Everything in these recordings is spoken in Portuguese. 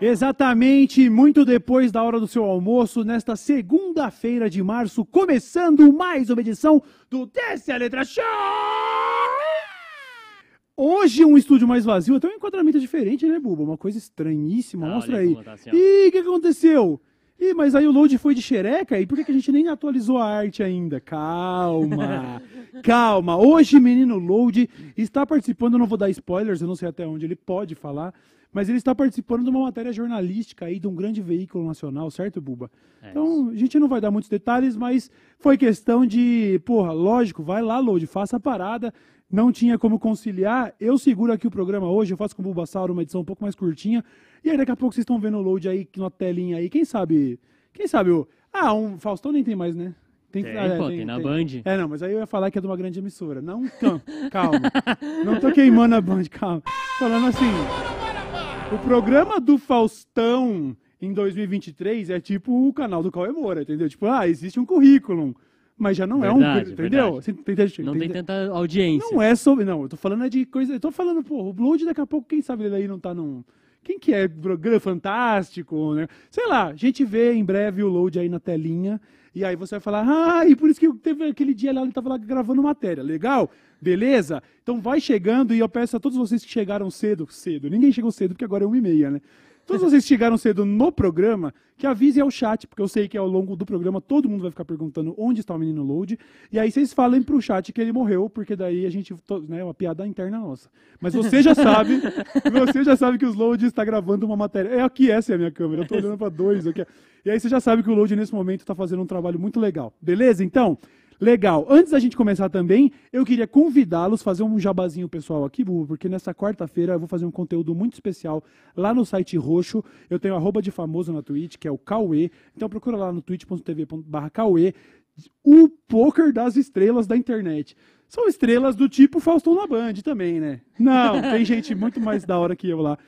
Exatamente, muito depois da hora do seu almoço, nesta segunda-feira de março, começando mais uma edição do Desce a Letra Show! Hoje um estúdio mais vazio, até um enquadramento diferente, né, Buba? Uma coisa estranhíssima, Ah, mostra aí. tá assim. Ih, o que aconteceu? Ih, mas aí o load foi de xereca, e por que, que a gente nem atualizou a arte ainda? Calma, calma. Hoje, menino Load está participando, não vou dar spoilers, eu não sei até onde ele pode falar, mas ele está participando de uma matéria jornalística aí de um grande veículo nacional, certo, Buba? É então, a gente não vai dar muitos detalhes, mas foi questão de, porra, lógico, vai lá, Load, faça a parada. Não tinha como conciliar. Eu seguro aqui o programa hoje, eu faço com o Bulbasauro uma edição um pouco mais curtinha. E aí daqui a pouco vocês estão vendo o load aí na telinha aí. Quem sabe? Quem sabe o. Ah, um Faustão nem tem mais, né? Tem, ah, pô, tem, na Band. É, não, mas aí eu ia falar que é de uma grande emissora. Não, calma, calma. Não tô queimando a Band, calma. Falando assim, o programa do Faustão em 2023 é tipo o canal do Cauê Moura, entendeu? Tipo, ah, existe um currículo, mas já não é um, Verdade, entendeu? verdade. Não tem entende- tanta audiência. não é sobre. Não, eu tô falando é de coisa. Eu tô falando, pô, o Blood daqui a pouco, quem sabe ele aí não tá num. Quem que é? Programa Fantástico, né? Sei lá, a gente vê em breve o load aí na telinha. E aí você vai falar, ah, e por isso que teve aquele dia lá, ele tava lá gravando matéria. Legal? Beleza? Então vai chegando e eu peço a todos vocês que chegaram cedo, cedo. Ninguém chegou cedo porque agora é uma e meia, né? Todos vocês chegaram cedo no programa, que avisem ao chat, porque eu sei que ao longo do programa todo mundo vai ficar perguntando onde está o menino Load. E aí vocês falem pro chat que ele morreu, porque daí a gente. Né, é uma piada interna nossa. Mas você já sabe, você já sabe que os Load está gravando uma matéria. É aqui, essa é a minha câmera. Eu tô olhando para dois aqui. E aí você já sabe que o Load nesse momento está fazendo um trabalho muito legal. Beleza? Então. Legal. Antes da gente começar também, eu queria convidá-los a fazer um jabazinho pessoal aqui, Bubu, porque nessa quarta-feira eu vou fazer um conteúdo muito especial lá no site roxo. Eu tenho arroba de famoso na Twitch, que é o Cauê. Então procura lá no twitch.tv.br Cauê. O poker das estrelas da internet. São estrelas do tipo Faustão na Band também, né? Não, tem gente muito mais da hora que eu lá.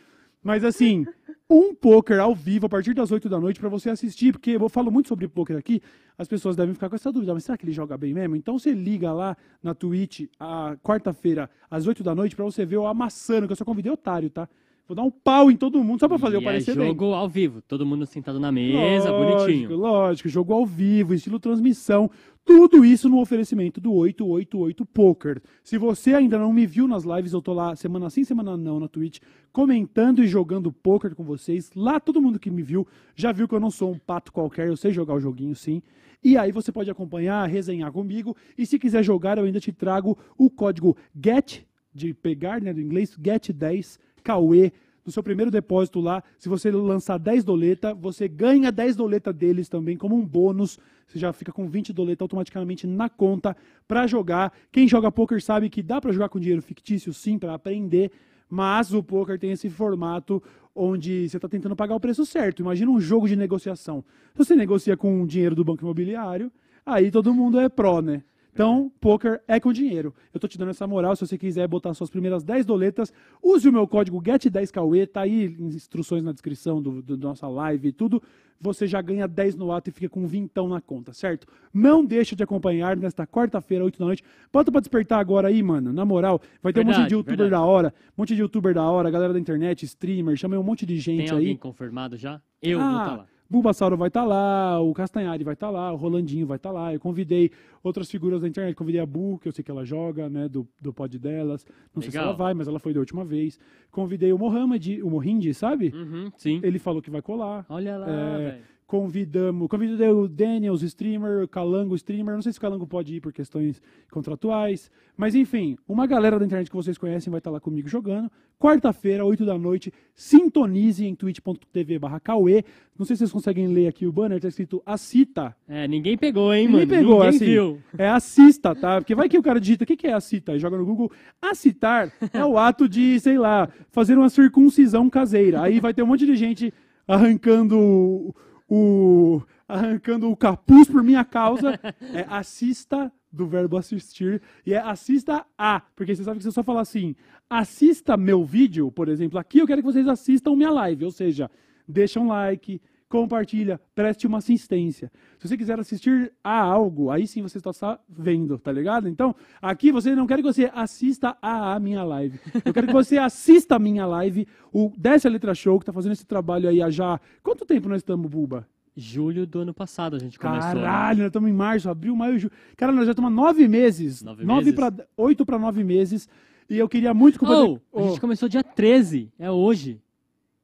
Mas assim, um poker ao vivo a partir das 8 da noite para você assistir, porque eu falo muito sobre poker aqui, as pessoas devem ficar com essa dúvida, mas será que ele joga bem mesmo? Então você liga lá na Twitch a quarta-feira às 8 da noite para você ver eu amassando, que eu só convidei otário, tá? Vou dar um pau em todo mundo só para fazer eu E parecer é bem. jogo ao vivo, todo mundo sentado na mesa, Lógico, bonitinho. Lógico, jogo ao vivo, estilo transmissão, tudo isso no oferecimento do 888 Poker. Se você ainda não me viu nas lives, eu tô lá semana sim, semana não na Twitch, comentando e jogando poker com vocês. Lá todo mundo que me viu já viu que eu não sou um pato qualquer, eu sei jogar o joguinho sim. E aí você pode acompanhar, resenhar comigo. E se quiser jogar, eu ainda te trago o código GET, de pegar, né, do inglês, GET10, Cauê, no seu primeiro depósito lá, se você lançar 10 doleta, você ganha 10 doleta deles também como um bônus. Você já fica com 20 doleta automaticamente na conta para jogar. Quem joga poker sabe que dá para jogar com dinheiro fictício sim para aprender, mas o poker tem esse formato onde você está tentando pagar o preço certo. Imagina um jogo de negociação. Você negocia com o dinheiro do banco imobiliário, aí todo mundo é pró, né? Então, poker é com dinheiro. Eu tô te dando essa moral. Se você quiser botar suas primeiras 10 doletas, use o meu código GET10KUE. Tá aí instruções na descrição do, do nossa live e tudo. Você já ganha 10 no ato e fica com vintão na conta, certo? Não deixa de acompanhar nesta quarta-feira, 8 da noite. Bota pra despertar agora aí, mano. Na moral, vai ter um monte Verdade, de youtuber verdade. da hora, um monte de youtuber da hora, galera da internet, streamer, chamei um monte de gente Tem aí. alguém confirmado já? Eu vou estar lá. Bulbasauro vai estar lá, o Castanhari vai estar lá, o Rolandinho vai estar lá. Eu convidei outras figuras da internet, convidei a Bu, que eu sei que ela joga, né, do, do pod delas. Não sei se Legal. ela vai, mas ela foi da última vez. Convidei o Mohamed, o Mohindi, sabe? Uhum, sim. Ele falou que vai colar. Olha lá, É, velho. Convidamos, convidei o Daniels, streamer, o Calango, streamer. Não sei se o Calango pode ir por questões contratuais. Mas enfim, uma galera da internet que vocês conhecem vai estar lá comigo jogando. Quarta-feira, 8 da noite, sintonize em twitch.tv barra Cauê. Não sei se vocês conseguem ler aqui o banner, tá escrito Acita. É, ninguém pegou, hein, Ninguém mano? pegou, ninguém assim. viu. É assista, tá? Porque vai que o cara digita, o que que é acita? E joga no Google. Acitar é o ato de, sei lá, fazer uma circuncisão caseira. Aí vai ter um monte de gente arrancando o, arrancando o capuz por minha causa. É assista do verbo assistir e é assista a, porque você sabe que você só fala assim, assista meu vídeo, por exemplo, aqui eu quero que vocês assistam minha live, ou seja, deixa um like, compartilha, preste uma assistência. Se você quiser assistir a algo, aí sim você está vendo, tá ligado? Então, aqui você não quero que você assista a, minha live. Eu quero que você assista a minha live, o Desce a Letra Show, que está fazendo esse trabalho aí há já. Quanto tempo nós estamos, Buba? Julho do ano passado a gente começou. né? Caralho, nós estamos em março, abril, maio, julho. Cara, nós já estamos há nove meses. Nove nove meses? para oito para nove meses. E eu queria muito que Oh, a gente começou dia 13, é hoje.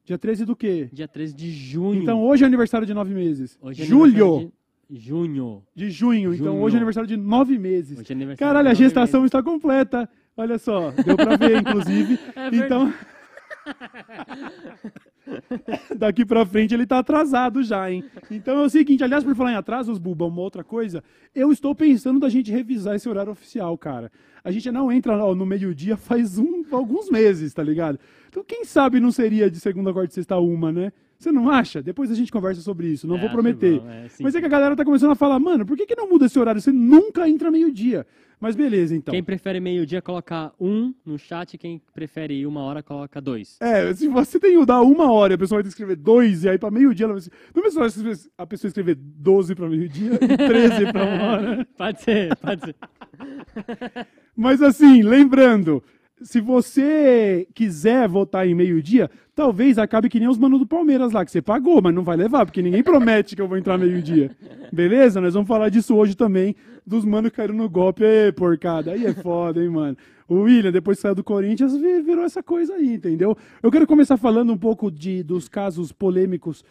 Dia 13 do quê? Dia 13 de junho. Então hoje é aniversário de nove meses. Hoje é Julho De... Junho. de... junho. Então Junho. hoje é aniversário de nove meses. Hoje é aniversário Caralho, a gestação meses. está completa. Olha só, deu pra ver, inclusive. É então. Daqui pra frente ele tá atrasado já, hein? Então é o seguinte, aliás, por falar em atrasos, Buba, uma outra coisa, eu estou pensando da gente revisar esse horário oficial, cara. A gente não entra no meio-dia faz um, alguns meses, tá ligado? Então quem sabe não seria de segunda, quarta e sexta uma, né? Você não acha? Depois a gente conversa sobre isso, não É, vou prometer. bom, é. Mas é que a galera tá começando a falar, mano, por que, que não muda esse horário? Você nunca entra meio-dia. Mas beleza, então. Quem prefere meio-dia coloca um no chat, quem prefere uma hora coloca dois. É, se você tem o dar uma hora e a pessoa vai ter que escrever dois, e aí pra meio-dia ela vai Não é a pessoa escrever 12 pra meio-dia e 13 pra uma hora. Pode ser, pode ser. Mas assim, lembrando, se você quiser votar em meio-dia, talvez acabe que nem os manos do Palmeiras lá, que você pagou, mas não vai levar, porque ninguém promete que eu vou entrar meio-dia. Beleza? Nós vamos falar disso hoje também, dos manos que caíram no golpe. Ê, porcada, aí é foda, hein, mano. O William, depois que saiu do Corinthians, vi- virou essa coisa aí, entendeu? Eu quero começar falando um pouco de, dos casos polêmicos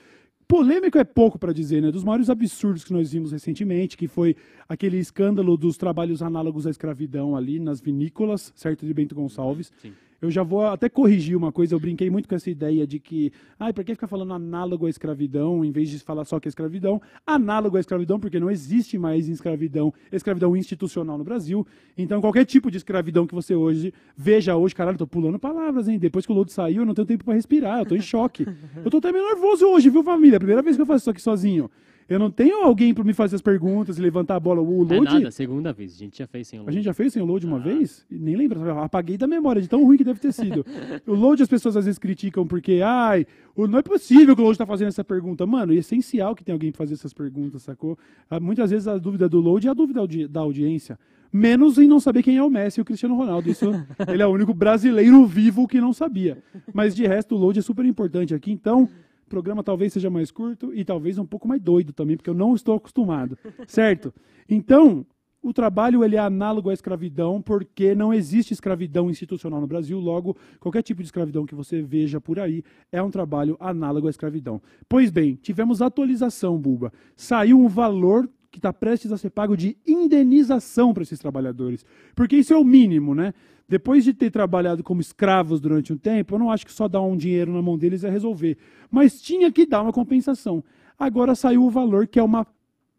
Polêmico é pouco para dizer, né? Dos maiores absurdos que nós vimos recentemente, que foi aquele escândalo dos trabalhos análogos à escravidão ali nas vinícolas, certo? De Bento Gonçalves. Sim. Eu já vou até corrigir uma coisa, eu brinquei muito com essa ideia de que, ai, por que ficar falando análogo à escravidão, em vez de falar só que é escravidão? Análogo à escravidão, porque não existe mais escravidão, escravidão institucional no Brasil. Então, qualquer tipo de escravidão que você hoje veja hoje, caralho, tô pulando palavras, hein? Depois que o lodo saiu, eu não tenho tempo para respirar, eu tô em choque. Eu tô até meio nervoso hoje, viu, família? É primeira vez que eu faço isso aqui sozinho. Eu não tenho alguém para me fazer as perguntas e levantar a bola. O É load, nada, segunda vez. A gente já fez sem o a load. gente já fez sem o load uma vez? Nem lembro, apaguei da memória, de tão ruim que deve ter sido. o load as pessoas às vezes criticam porque, ai, não é possível que o load tá fazendo essa pergunta. Mano, é essencial que tenha alguém pra fazer essas perguntas, sacou? Ah, Muitas vezes a dúvida do load é a dúvida da audiência. Menos em não saber quem é o Messi e o Cristiano Ronaldo. Isso, ele é o único brasileiro vivo que não sabia. Mas de resto, o load é super importante aqui. Então, programa talvez seja mais curto e talvez um pouco mais doido também, porque eu não estou acostumado. Certo? Então, o trabalho ele é análogo à escravidão porque não existe escravidão institucional no Brasil, logo, qualquer tipo de escravidão que você veja por aí é um trabalho análogo à escravidão. Pois bem, tivemos atualização, Buba. Saiu um valor que está prestes a ser pago de indenização para esses trabalhadores. Porque isso é o mínimo, né? Depois de ter trabalhado como escravos durante um tempo, eu não acho que só dar um dinheiro na mão deles é resolver. Mas tinha que dar uma compensação. Agora saiu o valor que é uma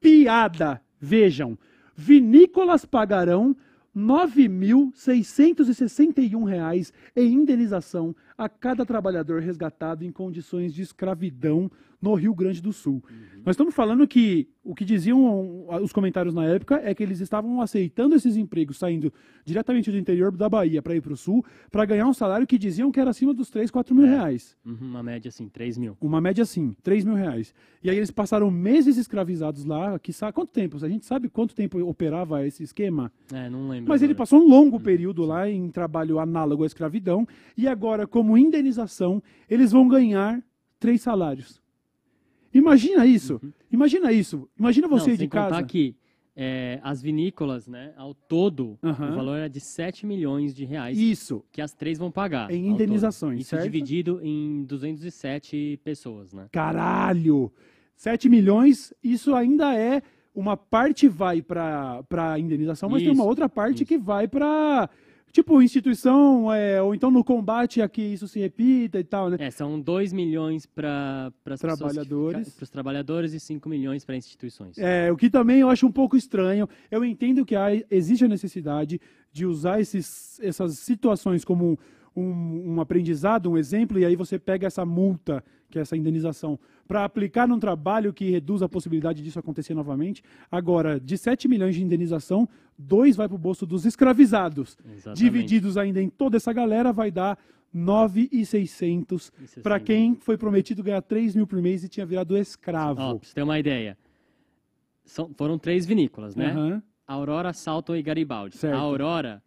piada. Vejam, vinícolas pagarão 9.661 reais em indenização a cada trabalhador resgatado em condições de escravidão no Rio Grande do Sul. Nós estamos falando que o que diziam os comentários na época é que eles estavam aceitando esses empregos saindo diretamente do interior da Bahia para ir para o Sul para ganhar um salário que diziam que era acima dos 3, 4 mil É. reais. Uhum, uma média assim, 3 mil. Uma média assim, 3 mil reais. E aí eles passaram meses escravizados lá, que sabe quanto tempo? A gente sabe quanto tempo operava esse esquema? É, não lembro. Mas ele agora. passou um longo período lá em trabalho análogo à escravidão, e agora, como indenização, eles vão ganhar três salários. Imagina isso. Imagina isso. Imagina Não, você sem de casa. contar que é, as vinícolas, né, ao todo, Aham. o valor é de 7 milhões de reais Isso. que as três vão pagar. Em indenizações, Isso certo? dividido em 207 pessoas, né? Caralho! 7 milhões, isso ainda é. Uma parte vai para a indenização, mas tem uma Isso, outra parte isso. que vai para. Tipo, instituição, é, ou então no combate a que isso se repita e tal, né? É, são 2 milhões para Trabalhadores. Para os trabalhadores e 5 milhões para instituições. É, o que também eu acho um pouco estranho. Eu entendo que há, existe a necessidade de usar esses, essas situações como um, um aprendizado, um exemplo, e aí você pega essa multa, que é essa indenização, para aplicar num trabalho que reduz a possibilidade disso acontecer novamente. Agora, de 7 milhões de indenização, dois vai para o bolso dos escravizados. Exatamente. Divididos ainda em toda essa galera, vai dar 9,600 para quem foi prometido ganhar 3 mil por mês e tinha virado escravo. Ó, pra você ter uma ideia. São- foram três vinícolas, né? Aham. Aurora, Salton e Garibaldi. Certo. A Aurora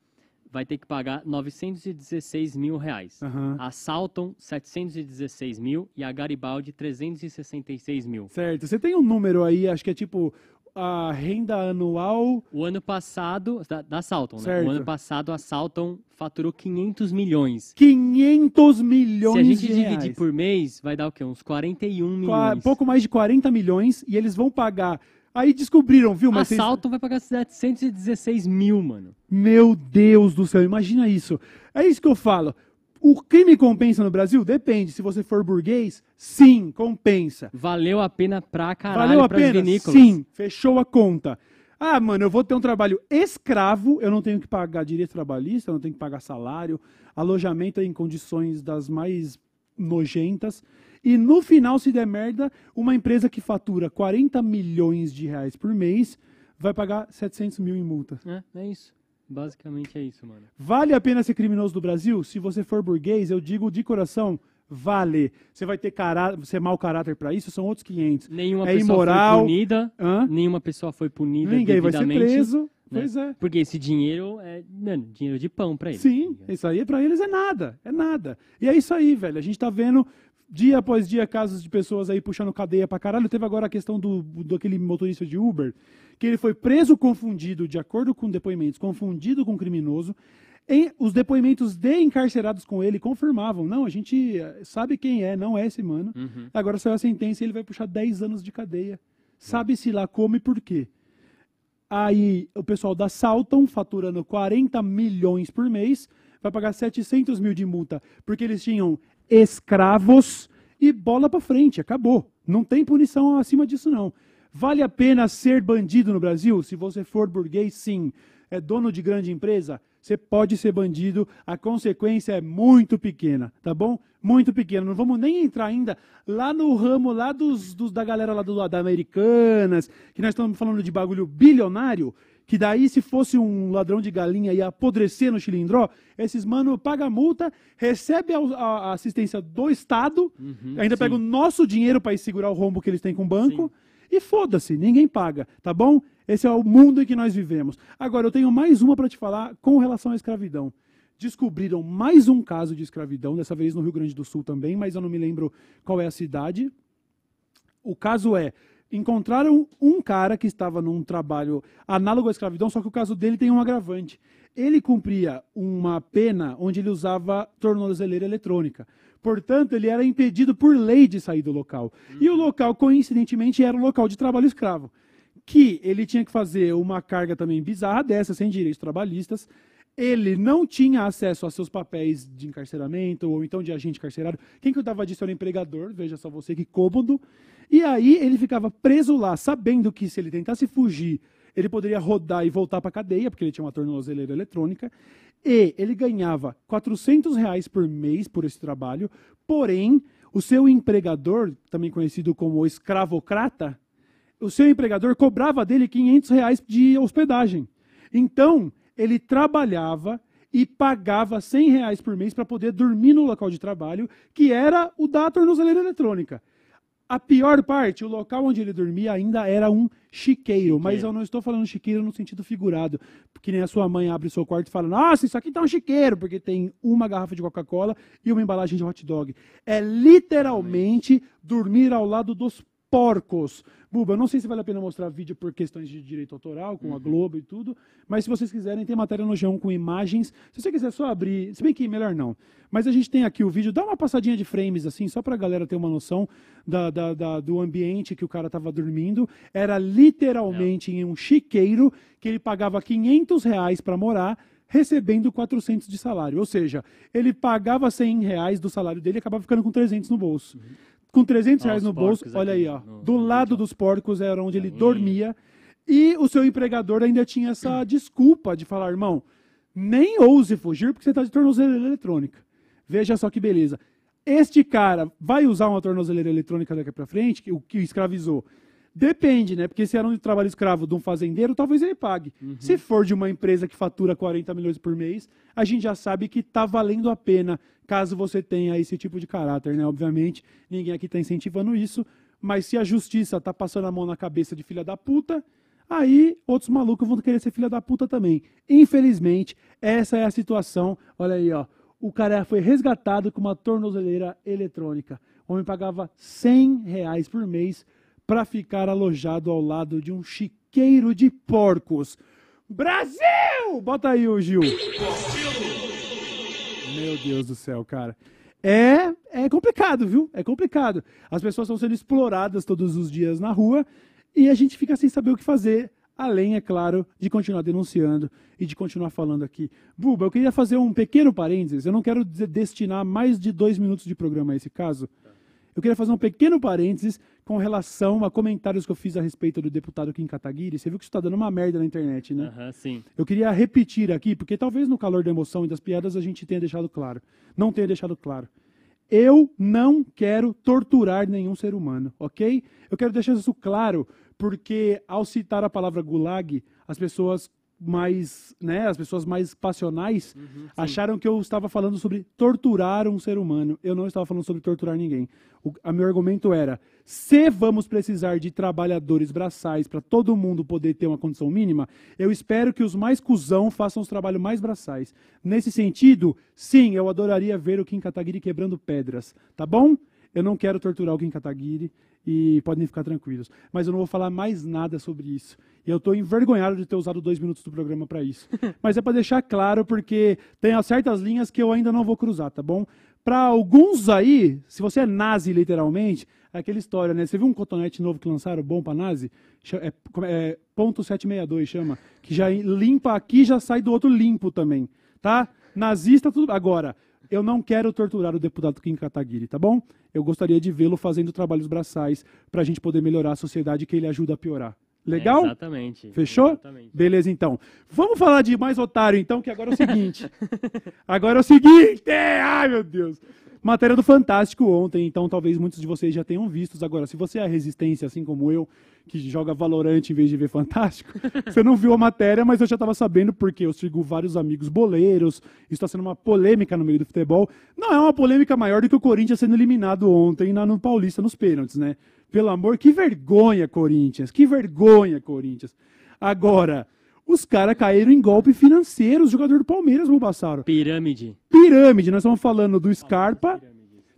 vai ter que pagar 916 mil reais. Aham. A Salton, 716 mil. E a Garibaldi, 366 mil. Certo. Você tem um número aí, acho que é tipo a renda anual. O ano passado, da, da Salton, né? Certo. O ano passado a Salton faturou 500 milhões. 500 Se milhões a gente de dividir por mês, vai dar o quê? Uns 41 Qua- milhões. pouco mais de 40 milhões e eles vão pagar. Aí descobriram, viu? Mas vocês- Salton vai pagar 716 mil, mano. Meu Deus do céu, imagina isso. É isso que eu falo. O crime compensa no Brasil? Depende. Se você for burguês, sim, compensa. Valeu a pena pra caralho Valeu a pena? vinícolas. Sim, fechou a conta. Ah, mano, eu vou ter um trabalho escravo, eu não tenho que pagar direito trabalhista, eu não tenho que pagar salário, alojamento em condições das mais nojentas. E no final, se der merda, uma empresa que fatura 40 milhões de reais por mês vai pagar 700 mil em multa. É, é isso. Basicamente é isso, mano. Vale a pena ser criminoso do Brasil? Se você for burguês, eu digo de coração, vale. Você vai ter cará ser mau caráter pra isso, são outros 500. Nenhuma É pessoa imoral. foi punida. Hã? Nenhuma pessoa foi punida Ninguém vai ser preso. né? Pois é. Porque esse dinheiro é, mano, dinheiro de pão pra eles. Sim, isso aí pra eles é nada, é nada. E é isso aí, velho. A gente tá vendo dia após dia casos de pessoas aí puxando cadeia pra caralho. Teve agora a questão do, do aquele motorista de Uber, que ele foi preso confundido, de acordo com depoimentos, confundido com criminoso. Em- os depoimentos de encarcerados com ele confirmavam, não, a gente eh, sabe quem é, não é esse mano. Uhum. Agora saiu a sentença e ele vai puxar 10 anos de cadeia. Sabe-se lá como e por quê. Aí o pessoal da Salton, faturando 40 milhões por mês, vai pagar 700 mil de multa, porque eles tinham escravos e bola pra frente, acabou. Não tem punição acima disso, não. Vale a pena ser bandido no Brasil? Se você for burguês, sim. É dono de grande empresa? Você pode ser bandido, a consequência é muito pequena, tá bom? Muito pequena. Não vamos nem entrar ainda lá no ramo lá dos, dos- da galera lá do lado da Americanas, que nós estamos falando de bagulho bilionário, que daí se fosse um ladrão de galinha ia apodrecer no chilindró, esses mano paga multa, recebe a, a- a assistência do Estado, Uhum, ainda sim. pega o nosso dinheiro para segurar o rombo que eles têm com o banco, e foda-se, ninguém paga, tá bom? Esse é o mundo em que nós vivemos. Agora, eu tenho mais uma para te falar com relação à escravidão. Descobriram mais um caso de escravidão, dessa vez no Rio Grande do Sul também, mas eu não me lembro qual é a cidade. O caso é, encontraram um cara que estava num trabalho análogo à escravidão, só que o caso dele tem um agravante. Ele cumpria uma pena onde ele usava tornozeleira eletrônica. Portanto, ele era impedido por lei de sair do local. E o local, coincidentemente, era um local de trabalho escravo. Que ele tinha que fazer uma carga também bizarra dessa, sem direitos trabalhistas. Ele não tinha acesso a seus papéis de encarceramento ou então de agente carcerário. Quem cuidava disso era o empregador, veja só você que cômodo. E aí ele ficava preso lá, sabendo que se ele tentasse fugir, ele poderia rodar e voltar para a cadeia, porque ele tinha uma tornozeleira eletrônica. E ele ganhava 400 reais por mês por esse trabalho. Porém, o seu empregador, também conhecido como escravocrata, o seu empregador cobrava dele 500 reais de hospedagem. Então, ele trabalhava e pagava 100 reais por mês para poder dormir no local de trabalho, que era o da tornozeleira eletrônica. A pior parte, o local onde ele dormia ainda era um chiqueiro, mas eu não estou falando chiqueiro no sentido figurado, porque nem a sua mãe abre o seu quarto e fala, nossa, isso aqui tá um chiqueiro, porque tem uma garrafa de Coca-Cola e uma embalagem de hot dog. É literalmente dormir ao lado dos porcos. Buba, não sei se vale a pena mostrar vídeo por questões de direito autoral, com a Globo e tudo, mas se vocês quiserem, tem matéria no G1 com imagens. Se você quiser só abrir, se bem que melhor não. Mas a gente tem aqui o vídeo, dá uma passadinha de frames assim, só pra galera ter uma noção da, da- da- do ambiente que o cara tava dormindo. Era literalmente em um chiqueiro que ele pagava 500 reais para morar, recebendo 400 de salário. Ou seja, ele pagava 100 reais do salário dele e acabava ficando com 300 no bolso. Com 300 Ó, reais os no bolso, olha aqui aí, ó. no- do no lado dos porcos era onde ele Hum. dormia. E o seu empregador ainda tinha essa desculpa de falar, irmão, nem ouse fugir porque você está de tornozeleira eletrônica. Veja só que beleza. Este cara vai usar uma tornozeleira eletrônica daqui para frente, que o que o escravizou. Depende, né? Porque se era um trabalho escravo de um fazendeiro, talvez ele pague. Uhum. Se for de uma empresa que fatura 40 milhões por mês, a gente já sabe que tá valendo a pena, caso você tenha esse tipo de caráter, né? Obviamente, ninguém aqui tá incentivando isso, mas se a justiça tá passando a mão na cabeça de filha da puta, aí outros malucos vão querer ser filha da puta também. Infelizmente, essa é a situação. Olha aí, ó. O cara foi resgatado com uma tornozeleira eletrônica. O homem pagava 100 reais por mês para ficar alojado ao lado de um chiqueiro de porcos. Brasil! Bota aí o Gil. Meu Deus do céu, cara. É, é complicado, viu? É complicado. As pessoas estão sendo exploradas todos os dias na rua e a gente fica sem saber o que fazer. Além, é claro, de continuar denunciando e de continuar falando aqui. Buba, eu queria fazer um pequeno parênteses. Eu não quero destinar mais de dois minutos de programa a esse caso. Eu queria fazer um pequeno parênteses com relação a comentários que eu fiz a respeito do deputado Kim Kataguiri. Você viu que isso está dando uma merda na internet, né? Aham, sim. Eu queria repetir aqui, porque talvez no calor da emoção e das piadas a gente tenha deixado claro. Não tenha deixado claro. Eu não quero torturar nenhum ser humano, ok? Eu quero deixar isso claro, porque ao citar a palavra gulag, as pessoas mais, né, as pessoas mais passionais acharam que eu estava falando sobre torturar um ser humano. Eu não estava falando sobre torturar ninguém. O a meu argumento era: se vamos precisar de trabalhadores braçais para todo mundo poder ter uma condição mínima, eu espero que os mais cuzão façam os trabalhos mais braçais. Nesse sentido, sim, eu adoraria ver o Kim Kataguiri quebrando pedras, tá bom? Eu não quero torturar o Kim Kataguiri e podem ficar tranquilos. Mas eu não vou falar mais nada sobre isso. E eu estou envergonhado de ter usado dois minutos do programa para isso. Mas é para deixar claro, porque tem certas linhas que eu ainda não vou cruzar, tá bom? Para alguns aí, se você é nazi literalmente, é aquela história, né? Você viu um cotonete novo que lançaram, bom para nazi? É, é ponto .762 chama. Que já limpa aqui já sai do outro limpo também, tá? Nazista, tudo. Agora, eu não quero torturar o deputado Kim Kataguiri, tá bom? Eu gostaria de vê-lo fazendo trabalhos braçais para a gente poder melhorar a sociedade que ele ajuda a piorar. Legal? É, exatamente. Fechou? Exatamente. Beleza, então. Vamos falar de mais otário, então, que agora é o seguinte. agora é o seguinte! Ai, meu Deus! Matéria do Fantástico ontem, então talvez muitos de vocês já tenham visto. Agora, se você é a resistência, assim como eu, que joga Valorante em vez de ver Fantástico, você não viu a matéria, mas eu já estava sabendo porque eu sigo vários amigos boleiros. Isso está sendo uma polêmica no meio do futebol. Não é uma polêmica maior do que o Corinthians sendo eliminado ontem na, no Paulista nos pênaltis, né? Pelo amor, que vergonha, Corinthians! Que vergonha, Corinthians! Agora, os caras caíram em golpe financeiro, os jogadores do Palmeiras, Bulbassaro. Pirâmide. Pirâmide, nós estamos falando do Scarpa.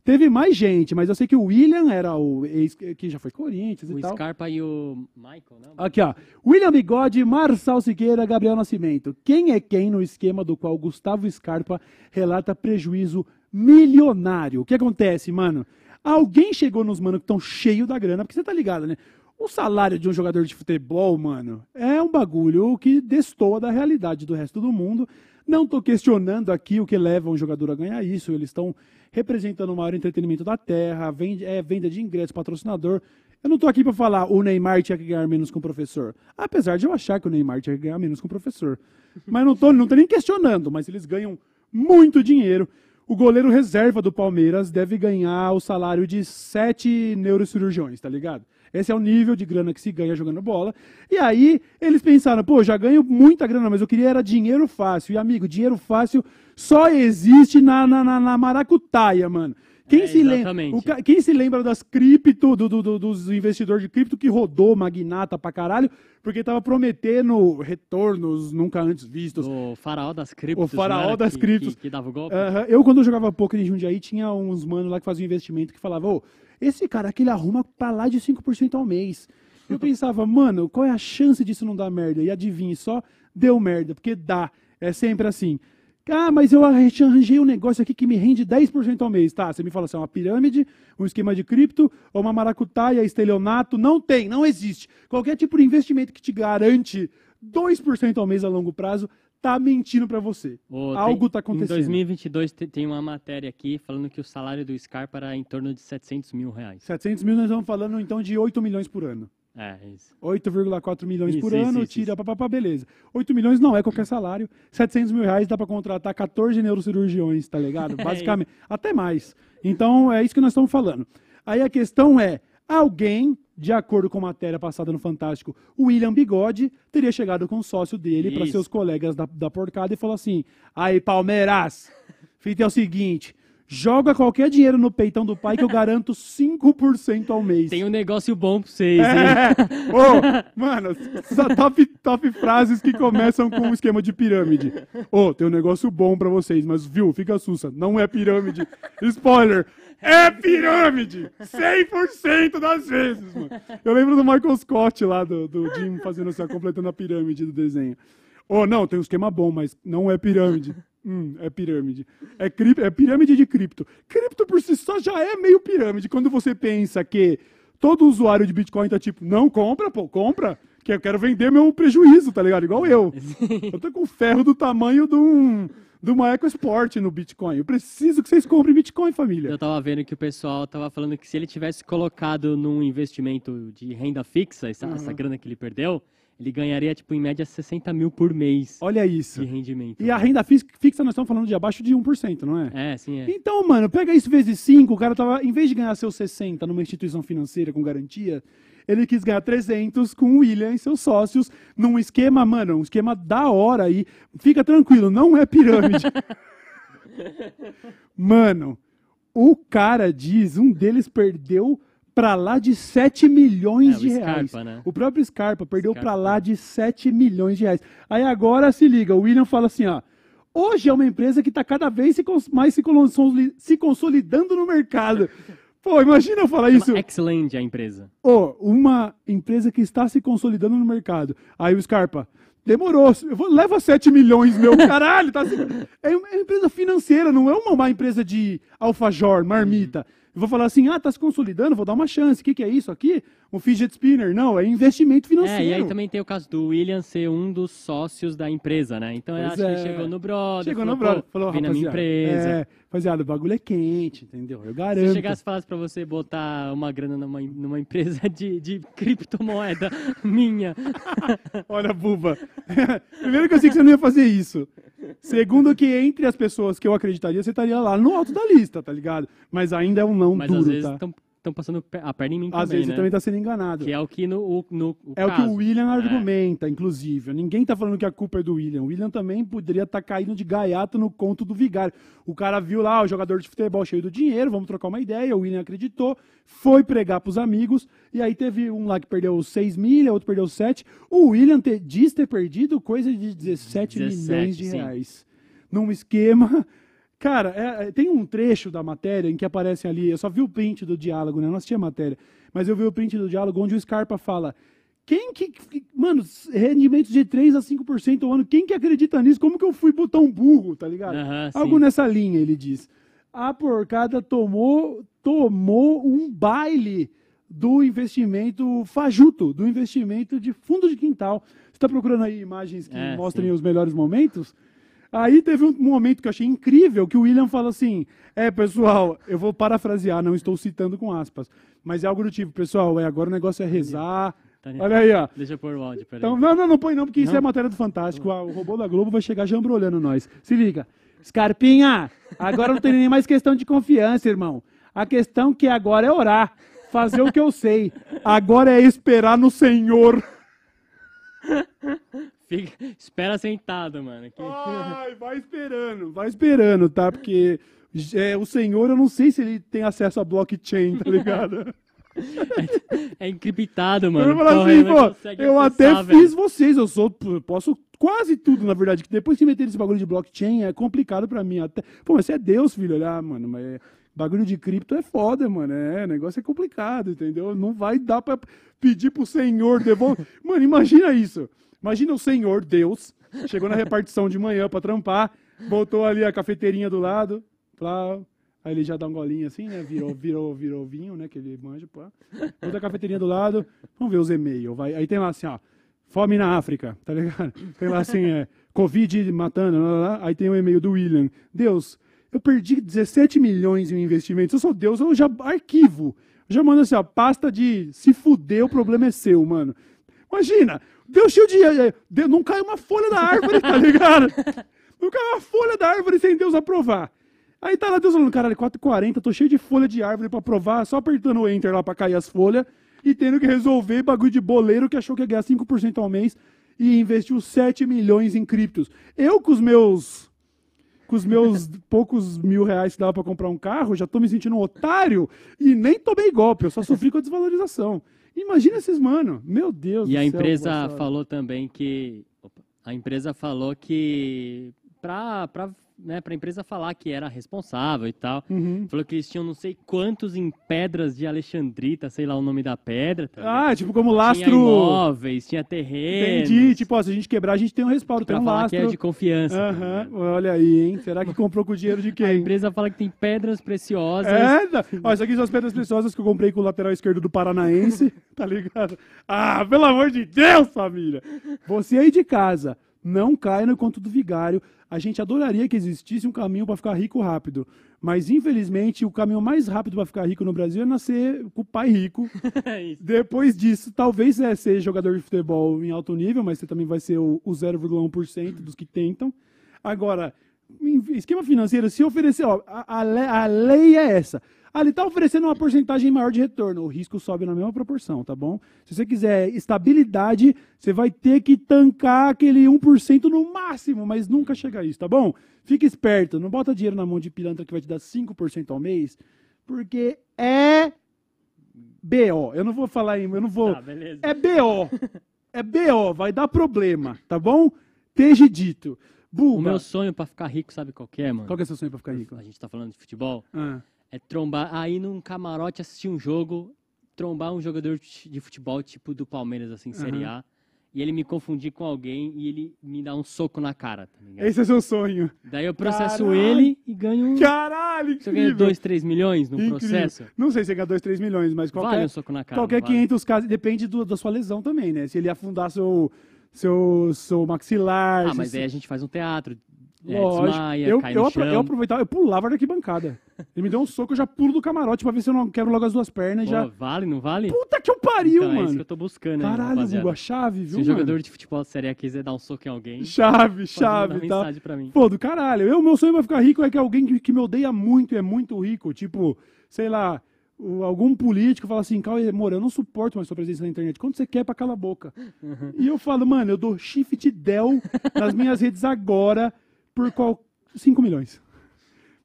Teve mais gente, mas eu sei que o William era o ex que já foi Corinthians e O tal. Scarpa e o Michael, né? Aqui, ó. William Bigode, Marçal Siqueira, Gabriel Nascimento. Quem é quem no esquema do qual Gustavo Scarpa relata prejuízo milionário? O que acontece, mano? Alguém chegou nos mano que estão cheio da grana, porque você tá ligado, né? O salário de um jogador de futebol, mano, é um bagulho que destoa da realidade do resto do mundo. Não estou questionando aqui o que leva um jogador a ganhar isso. Eles estão representando o maior entretenimento da Terra, vende, é venda de ingresso, patrocinador. Eu não estou aqui para falar o Neymar tinha que ganhar menos com o professor. Apesar de eu achar que o Neymar tinha que ganhar menos com o professor. Mas não estou não tô nem questionando, mas eles ganham muito dinheiro. O goleiro reserva do Palmeiras deve ganhar o salário de sete neurocirurgiões, tá ligado? Esse é o nível de grana que se ganha jogando bola. E aí eles pensaram, pô, já ganho muita grana, mas eu queria era dinheiro fácil. E amigo, dinheiro fácil só existe na, na, na, na maracutaia, mano. Quem, É, se lembra, ca- quem se lembra das cripto, do, do- do- dos investidores de cripto que rodou magnata pra caralho, porque tava prometendo retornos nunca antes vistos. O faraó das criptos. O faraó das que- criptos. Que, que dava o golpe. Aham. Eu, quando eu jogava poker em Jundiaí, tinha uns manos lá que faziam investimento que falavam, ô, esse cara aqui ele arruma pra lá de 5% ao mês. Eu pensava, mano, qual é a chance disso não dar merda? E adivinhe, só deu merda, porque dá. É sempre assim. Ah, mas eu arranjei um negócio aqui que me rende 10% ao mês. Tá, você me fala assim, uma pirâmide, um esquema de cripto, ou uma maracutaia, estelionato. Não tem, não existe. Qualquer tipo de investimento que te garante 2% ao mês a longo prazo, tá mentindo pra você. Ô, tem- Algo tá acontecendo. Em 2022 te- tem uma matéria aqui falando que o salário do Scarpa era em torno de 700 mil reais. 700 mil, nós estamos falando então de 8 milhões por ano. É, isso. 8,4 milhões Isso, por isso, ano, isso, tira, isso. papapá, beleza. 8 milhões não é qualquer salário. 700 mil reais dá para contratar 14 neurocirurgiões, tá ligado? Basicamente, até mais. Então, é isso que nós estamos falando. Aí a questão é, alguém de acordo com matéria passada no Fantástico, o William Bigode teria chegado com o sócio dele para seus colegas da, da porcada e falou assim: aí, Palmeiras, feito é o seguinte. Joga qualquer dinheiro no peitão do pai que eu garanto 5% ao mês. Tem um negócio bom pra vocês, hein? É. Ô, mano, só top, top frases que começam com um esquema de pirâmide. Ô, tem um negócio bom pra vocês, mas viu, fica sussa, não é pirâmide. Spoiler, é pirâmide! 100% das vezes, mano. Eu lembro do Michael Scott lá, do, do Jim, fazendo assim, completando a pirâmide do desenho. Ô, não, tem um esquema bom, mas não é pirâmide. Hum, é pirâmide. É, cri- é pirâmide de cripto. Cripto por si só já é meio pirâmide. Quando você pensa que todo usuário de Bitcoin tá tipo, não compra, pô, compra, que eu quero vender meu prejuízo, tá ligado? Igual eu. Eu tô com ferro do tamanho de, um, de uma EcoSport no Bitcoin. Eu preciso que vocês comprem Bitcoin, família. Eu tava vendo que o pessoal tava falando que se ele tivesse colocado num investimento de renda fixa, essa, essa grana que ele perdeu, ele ganharia, tipo, em média 60 mil por mês Olha isso. de rendimento. E a renda fix- fixa nós estamos falando de abaixo de 1%, não é? É, sim, é. Então, mano, pega isso vezes 5, o cara tava, em vez de ganhar seus 60 numa instituição financeira com garantia, ele quis ganhar 300 com o William e seus sócios num esquema, mano, um esquema da hora aí. Fica tranquilo, não é pirâmide. mano, o cara diz, um deles perdeu pra lá de 7 milhões É, o de Scarpa, reais. né? O próprio Scarpa perdeu pra lá de 7 milhões de reais. Aí agora se liga, o William fala assim, ó. Hoje é uma empresa que está cada vez mais se, consoli- se consolidando no mercado. Pô, imagina eu falar isso. Xland a empresa. Ô, uma empresa que está se consolidando no mercado. Aí o Scarpa, demorou, vou- leva 7 milhões, meu caralho. Tá se- é uma empresa financeira, não é uma, uma empresa de alfajor, marmita. Eu vou falar assim, ah, tá se consolidando, vou dar uma chance. O que, que é isso aqui? Um fidget spinner? Não, é investimento financeiro. É, e aí também tem o caso do William ser um dos sócios da empresa, né? Então eu Pois acho que é. ele chegou no brother. Chegou falou, no brother, falou, vem na minha empresa. É, rapaziada, o bagulho é quente, entendeu? Eu Se garanto. chegasse e falasse pra você botar uma grana numa, numa empresa de, de criptomoeda minha, Olha, buba. Primeiro que eu sei que você não ia fazer isso. Segundo que entre as pessoas que eu acreditaria, você estaria lá no alto da lista, tá ligado? Mas ainda é um não mas duro, às vezes tá? Estão passando a perna em mim Às também, vezes né? você também tá sendo enganado. Que é o que no, o, no o É o que caso. o William É. argumenta, inclusive. Ninguém tá falando que a culpa é do William. O William também poderia estar caindo de gaiato no conto do vigário. O cara viu lá o jogador de futebol cheio do dinheiro, vamos trocar uma ideia. O William acreditou, foi pregar pros amigos. E aí teve um lá que perdeu 6 milha, outro perdeu 7. O William te- diz ter perdido coisa de 17, 17, milhões de sim. reais. Num esquema. Cara, é- é- tem um trecho da matéria em que aparece ali. Eu só vi o print do diálogo, né? Eu não assisti a matéria. Mas eu vi o print do diálogo onde o Scarpa fala. Quem que. Mano, rendimentos de 3 a 5% ao ano, quem que acredita nisso? Como que eu fui botar um burro, tá ligado? Sim. Algo nessa linha, ele diz. A porcada tomou, tomou um baile do investimento fajuto, do investimento de fundo de quintal. Você está procurando aí imagens que É, mostrem sim. os melhores momentos? Aí teve um momento que eu achei incrível, que o William fala assim, é, pessoal, eu vou parafrasear, não estou citando com aspas, mas é algo do tipo, pessoal, é, agora o negócio é rezar. Olha aí, ó. Deixa eu pôr o áudio, peraí. Então, não, não, não põe não, porque isso Não? é matéria do Fantástico. Ah, O robô da Globo vai chegar jambrolhando nós. Se liga. Scarpinha, agora não tem nem mais questão de confiança, irmão. A questão que agora é orar, fazer o que eu sei. Agora é esperar no Senhor. Fica- espera sentado, mano. que- Ai, vai esperando, vai esperando, tá? Porque é, o Senhor, eu não sei se ele tem acesso a blockchain, tá ligado? É encriptado, mano. eu Porra, assim, pô, eu acessar, até velho. fiz vocês, eu sou, posso quase tudo, na verdade, que depois que meter esse bagulho de blockchain é complicado pra mim, até, pô, mas você é Deus, filho, ah, mano, mas é- bagulho de cripto é foda, mano, é, negócio é complicado, entendeu? Não vai dar pra pedir pro Senhor devolver, mano, imagina isso, imagina o Senhor, Deus, chegou na repartição de manhã pra trampar, botou ali a cafeteirinha do lado, pra... Aí ele já dá um golinho assim, né? Virou, virou, virou vinho, né? Que ele manja, pô. Outra cafeteirinha do lado. Vamos ver os e-mails. Vai. Aí tem lá assim, ó. Fome na África, tá ligado? Tem lá assim, é. Covid matando, lá, lá, lá. aí tem o e-mail do William. Deus, eu perdi 17 milhões em investimentos. Eu sou Deus, eu já arquivo. Já mando assim, ó, pasta de se fuder, o problema é seu, mano. Imagina, Deus cheio de. é, Deus, não cai uma folha da árvore, tá ligado? Não cai uma folha da árvore sem Deus aprovar. Aí tá lá Deus falando, caralho, 4h40, tô cheio de folha de árvore pra provar, só apertando o enter lá pra cair as folhas. e tendo que resolver bagulho de boleiro que achou que ia ganhar 5% ao mês e investiu 7 milhões em criptos. Eu, com os meus. Com os meus poucos mil reais que dava pra comprar um carro, já tô me sentindo um otário e nem tomei golpe, eu só sofri com a desvalorização. Imagina esses mano, meu Deus E do a céu, empresa falou também que. a empresa falou que. Pra, né, pra empresa falar que era responsável e tal. Uhum. Falou que eles tinham não sei quantos em pedras de Alexandrita, sei lá o nome da pedra. Tá? Ah, tipo como Tinha lastro. imóveis, tinha terrenos. Entendi. Tipo, ó, se a gente quebrar, a gente tem um respaldo, tem pra um falar lastro. que é de confiança. ligado? olha aí, hein? Será que comprou com o dinheiro de A quem? empresa fala que tem pedras preciosas. É, ó, isso aqui são as pedras preciosas que eu comprei com o lateral esquerdo do Paranaense, tá ligado? Ah, pelo amor de Deus, família! Você aí de casa, não caia no conto do vigário. A gente adoraria que existisse um caminho para ficar rico rápido. Mas, infelizmente, o caminho mais rápido para ficar rico no Brasil é nascer com o pai rico. É. Depois disso, talvez é ser jogador de futebol em alto nível, mas você também vai ser o, o 0,1% dos que tentam. Agora, em esquema financeiro, se oferecer, ó, a, a a lei é essa. Ah, ele está oferecendo uma porcentagem maior de retorno, o risco sobe na mesma proporção, tá bom? Se você quiser estabilidade, você vai ter que tancar aquele 1% no máximo, mas nunca chega a isso, tá bom? Fica esperto, não bota dinheiro na mão de pilantra que vai te dar 5% ao mês, porque é BO. Eu não vou falar em, eu não vou Tá, beleza. é BO. É BO, vai dar problema, tá bom? Esteja dito. O meu sonho pra ficar rico, sabe qual que é, mano? qual que é seu sonho pra ficar rico? A gente tá falando de futebol. Ah, É trombar, aí num camarote assistir um jogo, trombar um jogador de futebol tipo do Palmeiras, assim, Série A. E ele me confundir com alguém e ele me dar um soco na cara, tá ligado? esse é seu sonho. Daí eu processo Caralho. ele e ganho um. Caralho, Se eu ganho incrível. 2, 3 milhões no Incrível. processo, Não sei se você ganha 2, 3 milhões, mas vale qualquer, um soco na cara. qualquer vale? 500 casos, depende do- da sua lesão também, né? Se ele afundar seu, seu, seu maxilar. Ah, se- mas aí a gente faz um teatro. É, Lógico. desmaia, eu, cai eu, no apro- chão. eu aproveitava, eu pulava da arquibancada. Ele me deu um soco, eu já pulo do camarote pra ver se eu não quebro logo as duas pernas. e Pô, já... Vale, não vale? Puta que eu pariu, então, é isso mano. que eu tô buscando aí, Caralho, rapaziada. A chave, Se viu, um jogador mano? de futebol de série A quiser dar um soco em alguém, Chave, pode chave, tá? mensagem pra mim. Pô, do caralho. Eu, meu sonho pra ficar rico é que alguém que, que me odeia muito e é muito rico, tipo, sei lá, o- algum político fala assim, Cauê, Moura, eu não suporto mais sua presença na internet. Quanto você quer pra calar a boca? E eu falo, mano, eu dou shift del nas minhas redes agora por qual... 5 milhões.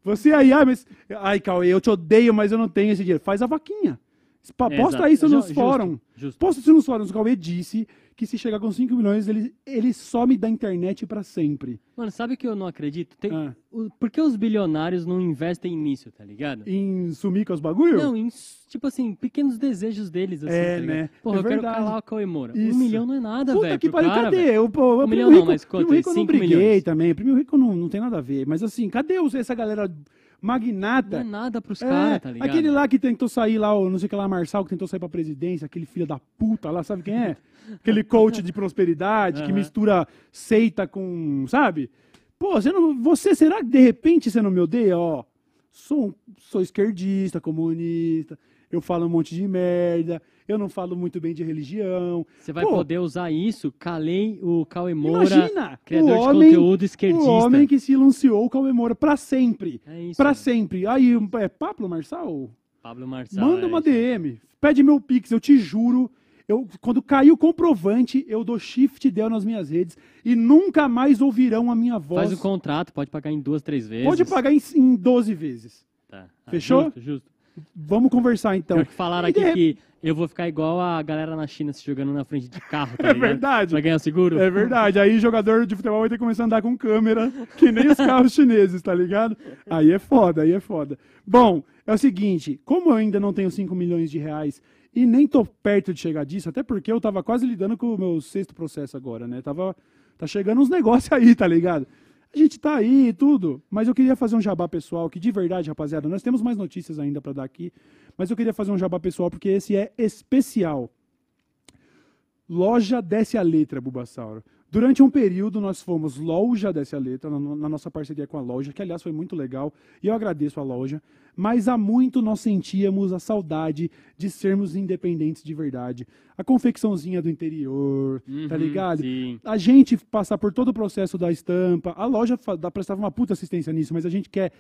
Você aí, ah, mas... Ai, Cauê, eu te odeio, mas eu não tenho esse dinheiro. Faz a vaquinha. É, Posta exato. isso nos fóruns. Posta isso nos fóruns. O Cauê disse que se chegar com 5 milhões, ele, ele some da internet pra sempre. Mano, sabe o que eu não acredito? Tem... Ah. o- Por que os bilionários não investem nisso, tá ligado? Em sumir com os bagulho? Não, em, tipo assim, pequenos desejos deles, assim, É, tá né? Porra, É eu quero verdade. calar o Cauê Moura. Isso. Um milhão não é nada, Puta velho. que pariu, cara, cadê? velho. O, pô, Um milhão não, Rico, mas quanto? Primo Rico eu não briguei milhões. também. Primo Rico não, não tem nada a ver. Mas assim, cadê essa galera Não magnata? é nada pros É, caras, tá ligado? aquele lá que tentou sair lá, o não sei o que lá, Marçal, que tentou sair pra presidência, aquele filho da puta lá, sabe quem é? Aquele coach de prosperidade que Aham. mistura seita com, sabe? Pô, você, não, você será que de repente você não me odeia? Ó, sou, sou esquerdista, comunista, eu falo um monte de merda, eu não falo muito bem de religião. Você vai Pô, poder usar isso, calei o Cauê Moura, Imagina, criador o de homem, conteúdo esquerdista. o homem que silenciou o Cauê Moura pra sempre. É isso. Pra mano. sempre. Aí, é Pablo Marçal? Pablo Marçal. Manda é uma isso. DM. Pede meu Pix, eu te juro. Eu, quando cair o comprovante, eu dou shift del nas minhas redes e nunca mais ouvirão a minha voz. Faz o contrato, pode pagar em duas, três vezes. Pode pagar em, em 12 vezes. Tá. Ah, Fechou? Justo, justo. Vamos conversar então. Pior que falaram aqui de que eu vou ficar igual a galera na China se jogando na frente de carro, tá É verdade. Pra ganhar seguro. É verdade. Aí jogador de futebol vai ter que começar a andar com câmera, que nem os carros chineses, tá ligado? Aí é foda, aí é foda. Bom, é o seguinte, como eu ainda não tenho 5 milhões de reais e nem tô perto de chegar disso, até porque eu tava quase lidando com o meu sexto processo agora, né? Tava, tá chegando uns negócios aí, tá ligado? A gente tá aí e tudo, mas eu queria fazer um jabá pessoal, que de verdade, rapaziada, nós temos mais notícias ainda pra dar aqui, mas eu queria fazer um jabá pessoal porque esse é especial. Loja Desce a Letra, Bulbasauro. Durante um período, nós fomos Loja Desce a Letra, na, nossa parceria com a loja, que aliás foi muito legal, e eu agradeço a loja. Mas há muito nós sentíamos a saudade de sermos independentes de verdade. A confecçãozinha do interior, tá Uhum, ligado? Sim. a gente passar por todo o processo da estampa, a loja prestava uma puta assistência nisso, mas a gente quer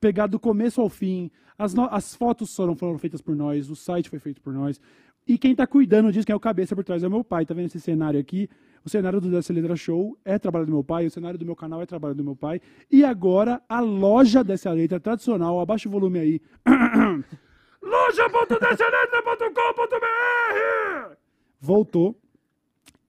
pegar do começo ao fim. As, as fotos foram, foram feitas por nós, o site foi feito por nós. E quem tá cuidando disso, quem é o cabeça por trás é o meu pai. Tá vendo esse cenário aqui? O cenário do Dessa Letra Show é trabalho do meu pai, o cenário do meu canal é trabalho do meu pai. E agora, a loja dessa letra tradicional, abaixa o volume aí. loja.dessaletra.com.br Voltou.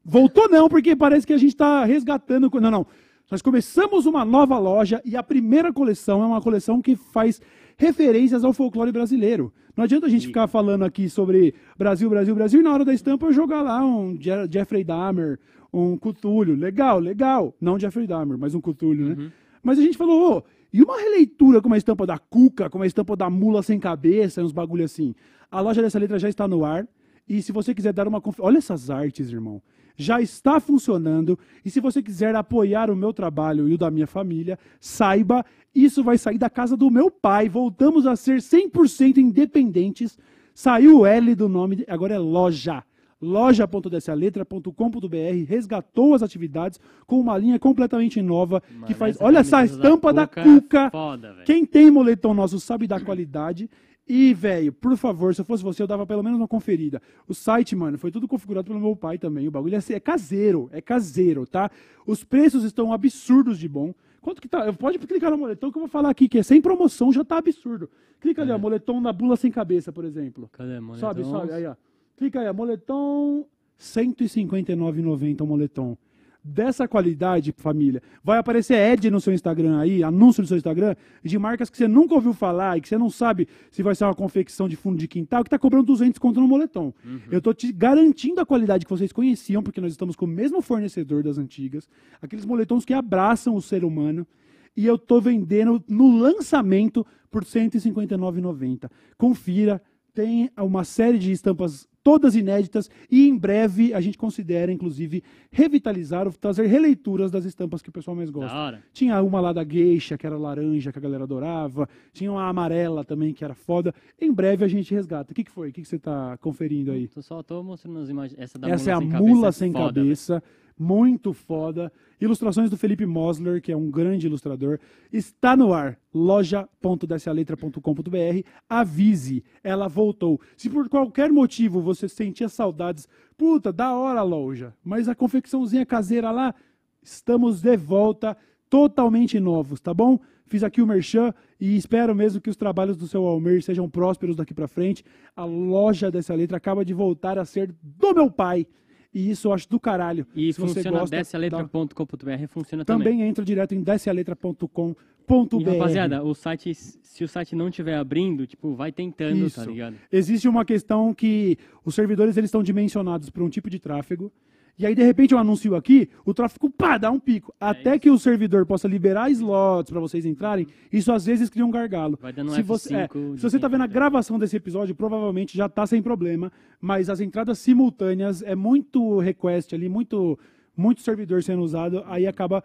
Voltou não, porque parece que a gente está resgatando. Não, não. Nós começamos uma nova loja e a primeira coleção é uma coleção que faz referências ao folclore brasileiro. Não adianta a gente ficar falando aqui sobre Brasil, Brasil, Brasil e na hora da estampa eu jogar lá um Je- Jeffrey Dahmer, um Cthulhu. Legal, legal. Não Jeffrey Dahmer, mas um Cthulhu, né? Mas a gente falou, ô, e uma releitura com uma estampa da Cuca, com uma estampa da Mula Sem Cabeça, uns bagulho assim. A loja dessa letra já está no ar. E se você quiser dar uma conf... Olha essas artes, irmão. Já está funcionando. E se você quiser apoiar o meu trabalho e o da minha família, saiba, isso vai sair da casa do meu pai. Voltamos a ser 100% independentes. Saiu o L do nome, agora é loja. loja.dessaletra.com.br resgatou as atividades com uma linha completamente nova que Mano, faz. essa Olha essa estampa da Cuca é Cuca. Foda. Quem tem moletom nosso sabe da qualidade. E, velho, por favor, se eu fosse você, eu dava pelo menos uma conferida. O site, mano, foi tudo configurado pelo meu pai também. O bagulho é, é caseiro, é caseiro, tá? Os preços estão absurdos de bom. Quanto que tá? Pode clicar no moletom que eu vou falar aqui, que é sem promoção, já tá absurdo. Clica ali, ó, moletom na bula sem cabeça, por exemplo. Cadê, mano? Sobe, sobe, aí, ó. Clica aí, moletom, R$ 159,90 o moletom. Dessa qualidade, família, vai aparecer ad no seu Instagram aí, anúncio no seu Instagram, de marcas que você nunca ouviu falar e que você não sabe se vai ser uma confecção de fundo de quintal, que tá cobrando 200 conto no moletom. Eu tô te garantindo a qualidade que vocês conheciam, porque nós estamos com o mesmo fornecedor das antigas, aqueles moletons que abraçam o ser humano, e eu tô vendendo no lançamento por R$ 159,90. Confira, tem uma série de estampas todas inéditas e em breve a gente considera, inclusive, revitalizar ou trazer releituras das estampas que o pessoal mais gosta. Tinha uma lá da Geisha, que era laranja, que a galera adorava. Tinha uma amarela também, que era foda. Em breve a gente resgata. O que, que foi? O que, que você tá conferindo aí? Só tô mostrando as imagens. Essa da Essa é a mula sem mula cabeça, sem foda, cabeça. Muito foda. Ilustrações do Felipe Mosler, que é um grande ilustrador. Está no ar. loja.dessaletra.com.br. Avise, ela voltou. Se por qualquer motivo você sentia saudades, puta, da hora loja, mas a confecçãozinha caseira lá, estamos de volta, totalmente novos, tá bom? Fiz aqui o merchan e espero mesmo que os trabalhos do seu Almir sejam prósperos daqui pra frente. A loja dessa letra acaba de voltar a ser do meu pai. E isso eu acho do caralho. E Se funciona gosta, descealetra.com.br, funciona também. também entra direto em descealetra.com.br. E, rapaziada, o site, se o site não estiver abrindo, tipo, vai tentando, Isso. tá ligado? Existe uma questão que os servidores eles estão dimensionados para um tipo de tráfego. E aí, de repente, eu anuncio aqui, o tráfego, pá, dá um pico. É Até que o servidor possa liberar slots para vocês entrarem, isso às vezes cria um gargalo. Vai dando um se você, é, F5 se você tá de vendo a quem gravação desse episódio, provavelmente já tá sem problema, mas as entradas simultâneas é muito request ali, muito, muito servidor sendo usado, aí acaba.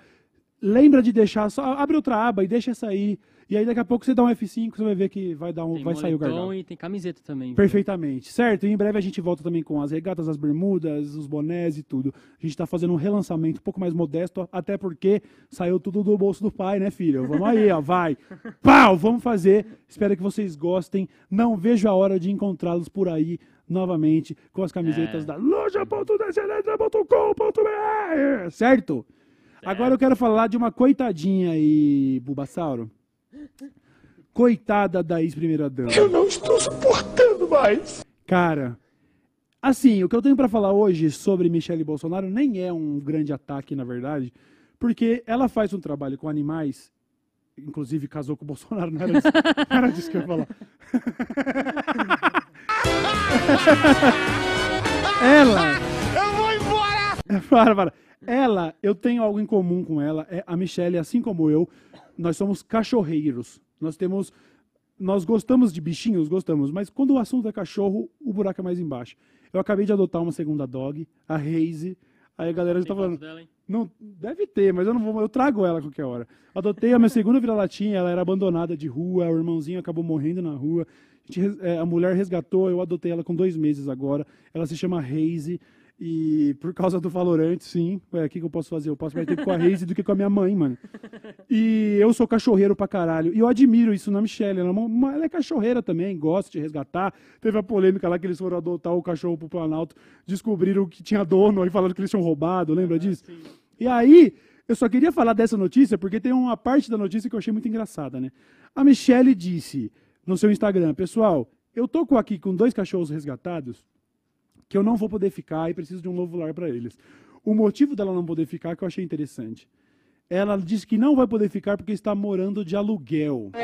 Lembra de deixar, só abre outra aba e deixa essa aí. E aí daqui a pouco você dá um F5, você vai ver que vai, dar um, Tem vai sair o gargalo. e tem camiseta também. Perfeitamente, certo? E em breve a gente volta também com as regatas, as bermudas, os bonés e tudo. A gente tá fazendo um relançamento um pouco mais modesto, até porque saiu tudo do bolso do pai, né, filho? Vamos aí, ó, vai. Pau, vamos fazer. Espero que vocês gostem. Não vejo a hora de encontrá-los por aí novamente com as camisetas É. da loja.deseletra.com.br, certo? Agora eu quero falar de uma coitadinha aí, Bulbasauro. Coitada da ex-primeira dama. Eu não estou suportando mais. Cara, assim, o que eu tenho pra falar hoje sobre Michelle Bolsonaro nem é um grande ataque, na verdade, porque ela faz um trabalho com animais, inclusive casou com o Bolsonaro, não era isso, não era disso que eu ia falar. ela. Eu vou embora. Para, para. Ela, eu tenho algo em comum com ela. É a Michelle, assim como eu, nós somos cachorreiros. Nós temos. Nós gostamos de bichinhos, gostamos, mas quando o assunto é cachorro, o buraco é mais embaixo. Eu acabei de adotar uma segunda dog, a Reise. Aí a galera já tá falando. dela? Não, deve ter, mas eu não vou, eu trago ela a qualquer hora. Adotei a minha segunda vira-latinha, ela era abandonada de rua, o irmãozinho acabou morrendo na rua. A, gente é, a mulher resgatou, eu adotei ela com dois meses agora. Ela se chama Reise. E por causa do Valorant, sim. Ué, o que, que eu posso fazer? Eu posso mais tempo com a Reise do que com a minha mãe, mano. E eu sou cachorreiro pra caralho. E eu admiro isso na Michelle. Ela é, uma- ela é cachorreira também, gosta de resgatar. Teve a polêmica lá que eles foram adotar o cachorro pro Planalto, descobriram que tinha dono e falaram que eles tinham roubado, lembra disso? E aí, eu só queria falar dessa notícia porque tem uma parte da notícia que eu achei muito engraçada, né? A Michelle disse no seu Instagram, pessoal, eu tô aqui com dois cachorros resgatados que eu não vou poder ficar e preciso de um novo lar para eles. O motivo dela não poder ficar que eu achei interessante. Ela disse que não vai poder ficar porque está morando de aluguel.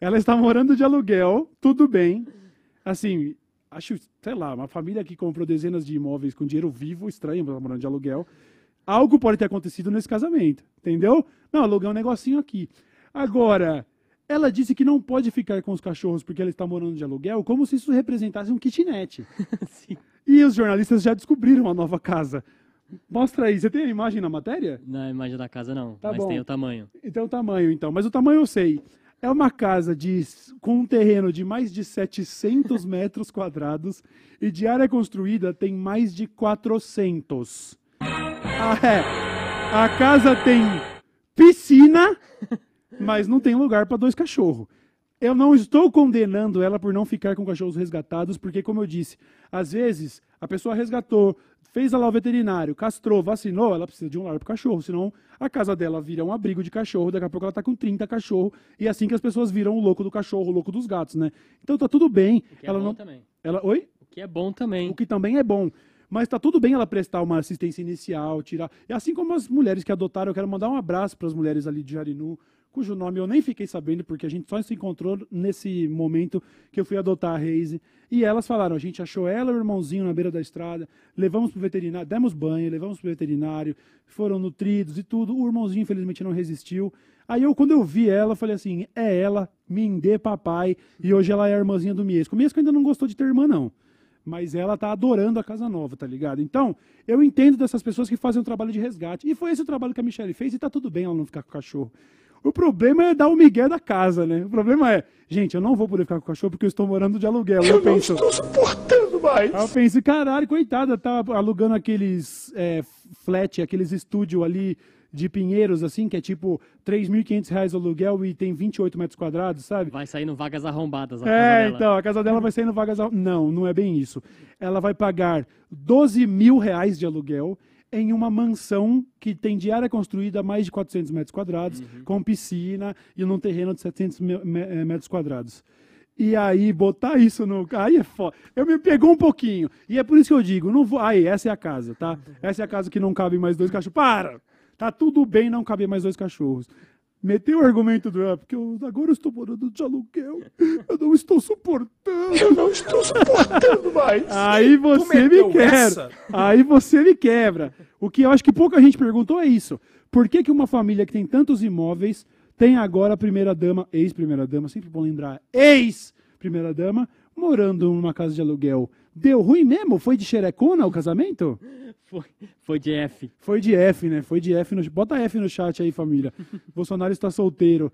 Ela está morando de aluguel, tudo bem. Assim, acho, sei lá, uma família que comprou dezenas de imóveis com dinheiro vivo, estranho, ela morando de aluguel. Algo pode ter acontecido nesse casamento, entendeu? Não, aluguei um negocinho aqui. Agora, ela disse que não pode ficar com os cachorros porque ela está morando de aluguel, como se isso representasse um kitnet. E os jornalistas já descobriram a nova casa. Mostra aí, você tem a imagem na matéria? Na imagem da casa não, Tá mas bom. tem o tamanho. Então o tamanho, então. Mas o tamanho eu sei. É uma casa de, com um terreno de mais de 700 metros quadrados e de área construída tem mais de 400. Ah, é. A casa tem piscina, mas não tem lugar para dois cachorros. Eu não estou condenando ela por não ficar com cachorros resgatados, porque, como eu disse, às vezes a pessoa resgatou, fez lá o veterinário, castrou, vacinou, ela precisa de um lar para cachorro, senão a casa dela vira um abrigo de cachorro, daqui a pouco ela tá com 30 cachorros, e é assim que as pessoas viram o louco do cachorro, o louco dos gatos, né? Então tá tudo bem. O que é ela bom não. também. Ela, oi? O que é bom também. O que também é bom. Mas tá tudo bem ela prestar uma assistência inicial, tirar. E assim como as mulheres que adotaram, eu quero mandar um abraço para as mulheres ali de Jarinu, cujo nome eu nem fiquei sabendo, porque a gente só se encontrou nesse momento que eu fui adotar a Reise. E elas falaram: a gente achou ela e o irmãozinho na beira da estrada, levamos pro veterinário, demos banho, levamos pro veterinário, foram nutridos e tudo. O irmãozinho, infelizmente, não resistiu. Aí eu, quando eu vi ela, falei assim: é ela, Mindê papai, e hoje ela é a irmãzinha do Miesco. O Miesco ainda não gostou de ter irmã, não mas ela tá adorando a casa nova, tá ligado? Então, eu entendo dessas pessoas que fazem um trabalho de resgate. E foi esse o trabalho que a Michelle fez e tá tudo bem ela não ficar com o cachorro. O problema é dar o migué da casa, né? O problema é, gente, eu não vou poder ficar com o cachorro porque eu estou morando de aluguel. Eu penso, Estou suportando mais. Aí eu penso, caralho, coitada, tá alugando aqueles é, flat, aqueles estúdio ali de Pinheiros, assim, que é tipo 3.500 reais o aluguel e tem 28 metros quadrados, sabe? Vai saindo vagas arrombadas a casa É, então, a casa dela vai sair no vagas. al- Não, não é bem isso. Ela vai pagar 12 mil reais de aluguel em uma mansão que tem de área construída a mais de 400 metros quadrados, Uhum. com piscina e num terreno de 700 me- me- eh, metros quadrados. E aí, botar isso no. Aí é foda. Eu me pegou um pouquinho. E é por isso que eu digo: não vou. Aí, essa é a casa, tá? Essa é a casa que não cabe mais dois cachorros. Para! Tá tudo bem não caber mais dois cachorros. Meteu o argumento do. "Ah, porque eu, agora eu estou morando de aluguel. Eu não estou suportando. Eu não estou suportando mais. Aí você me quebra. essa? Aí você me quebra. O que eu acho que pouca gente perguntou é isso. Por que, que uma família que tem tantos imóveis tem agora a primeira-dama, ex-primeira-dama, sempre bom lembrar, ex-primeira-dama, morando numa casa de aluguel? Deu ruim mesmo? Foi de xerecona o casamento? Foi, foi de F. Foi de F, né? Foi de F. No... Bota F no chat aí, família. Bolsonaro está solteiro.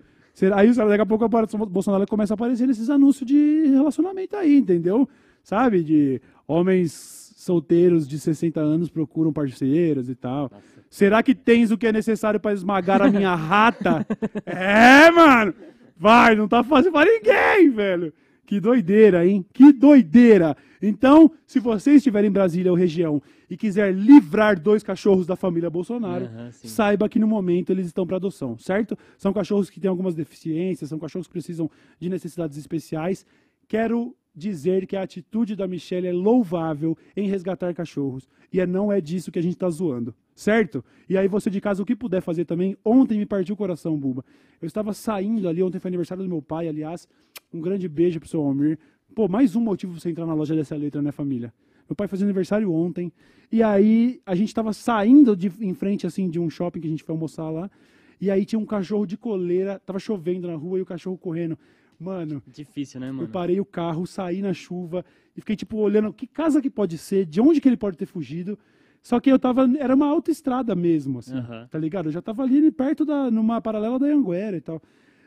Aí daqui a pouco o Bolsonaro começa a aparecer nesses anúncios de relacionamento aí, entendeu? Sabe? De homens solteiros de 60 anos procuram parceiras e tal. Será que tens o que é necessário para esmagar a minha rata? é, mano! Vai, não tá fácil pra ninguém, velho. Que doideira, hein? Que doideira! Então, se você estiver em Brasília ou região e quiser livrar dois cachorros da família Bolsonaro, sim. saiba que no momento eles estão para adoção, certo? São cachorros que têm algumas deficiências, são cachorros que precisam de necessidades especiais. Quero dizer que a atitude da Michelle é louvável em resgatar cachorros. E é, não é disso que a gente está zoando, certo? E aí você de casa, o que puder fazer também. Ontem me partiu o coração, Buba. Eu estava saindo ali, ontem foi aniversário do meu pai, aliás. Um grande beijo pro seu Almir. Pô, mais um motivo pra você entrar na loja dessa letra, né, família? Meu pai fazia aniversário ontem. E aí a gente tava saindo de, em frente, assim, de um shopping que a gente foi almoçar lá. E aí tinha um cachorro de coleira, tava chovendo na rua e o cachorro correndo. Mano, Difícil, né, eu mano? parei o carro, saí na chuva e fiquei, tipo, olhando que casa que pode ser, de onde que ele pode ter fugido. Só que eu tava. Era uma autoestrada mesmo, assim, tá ligado? Eu já tava ali perto da. numa paralela da Anguera e tal.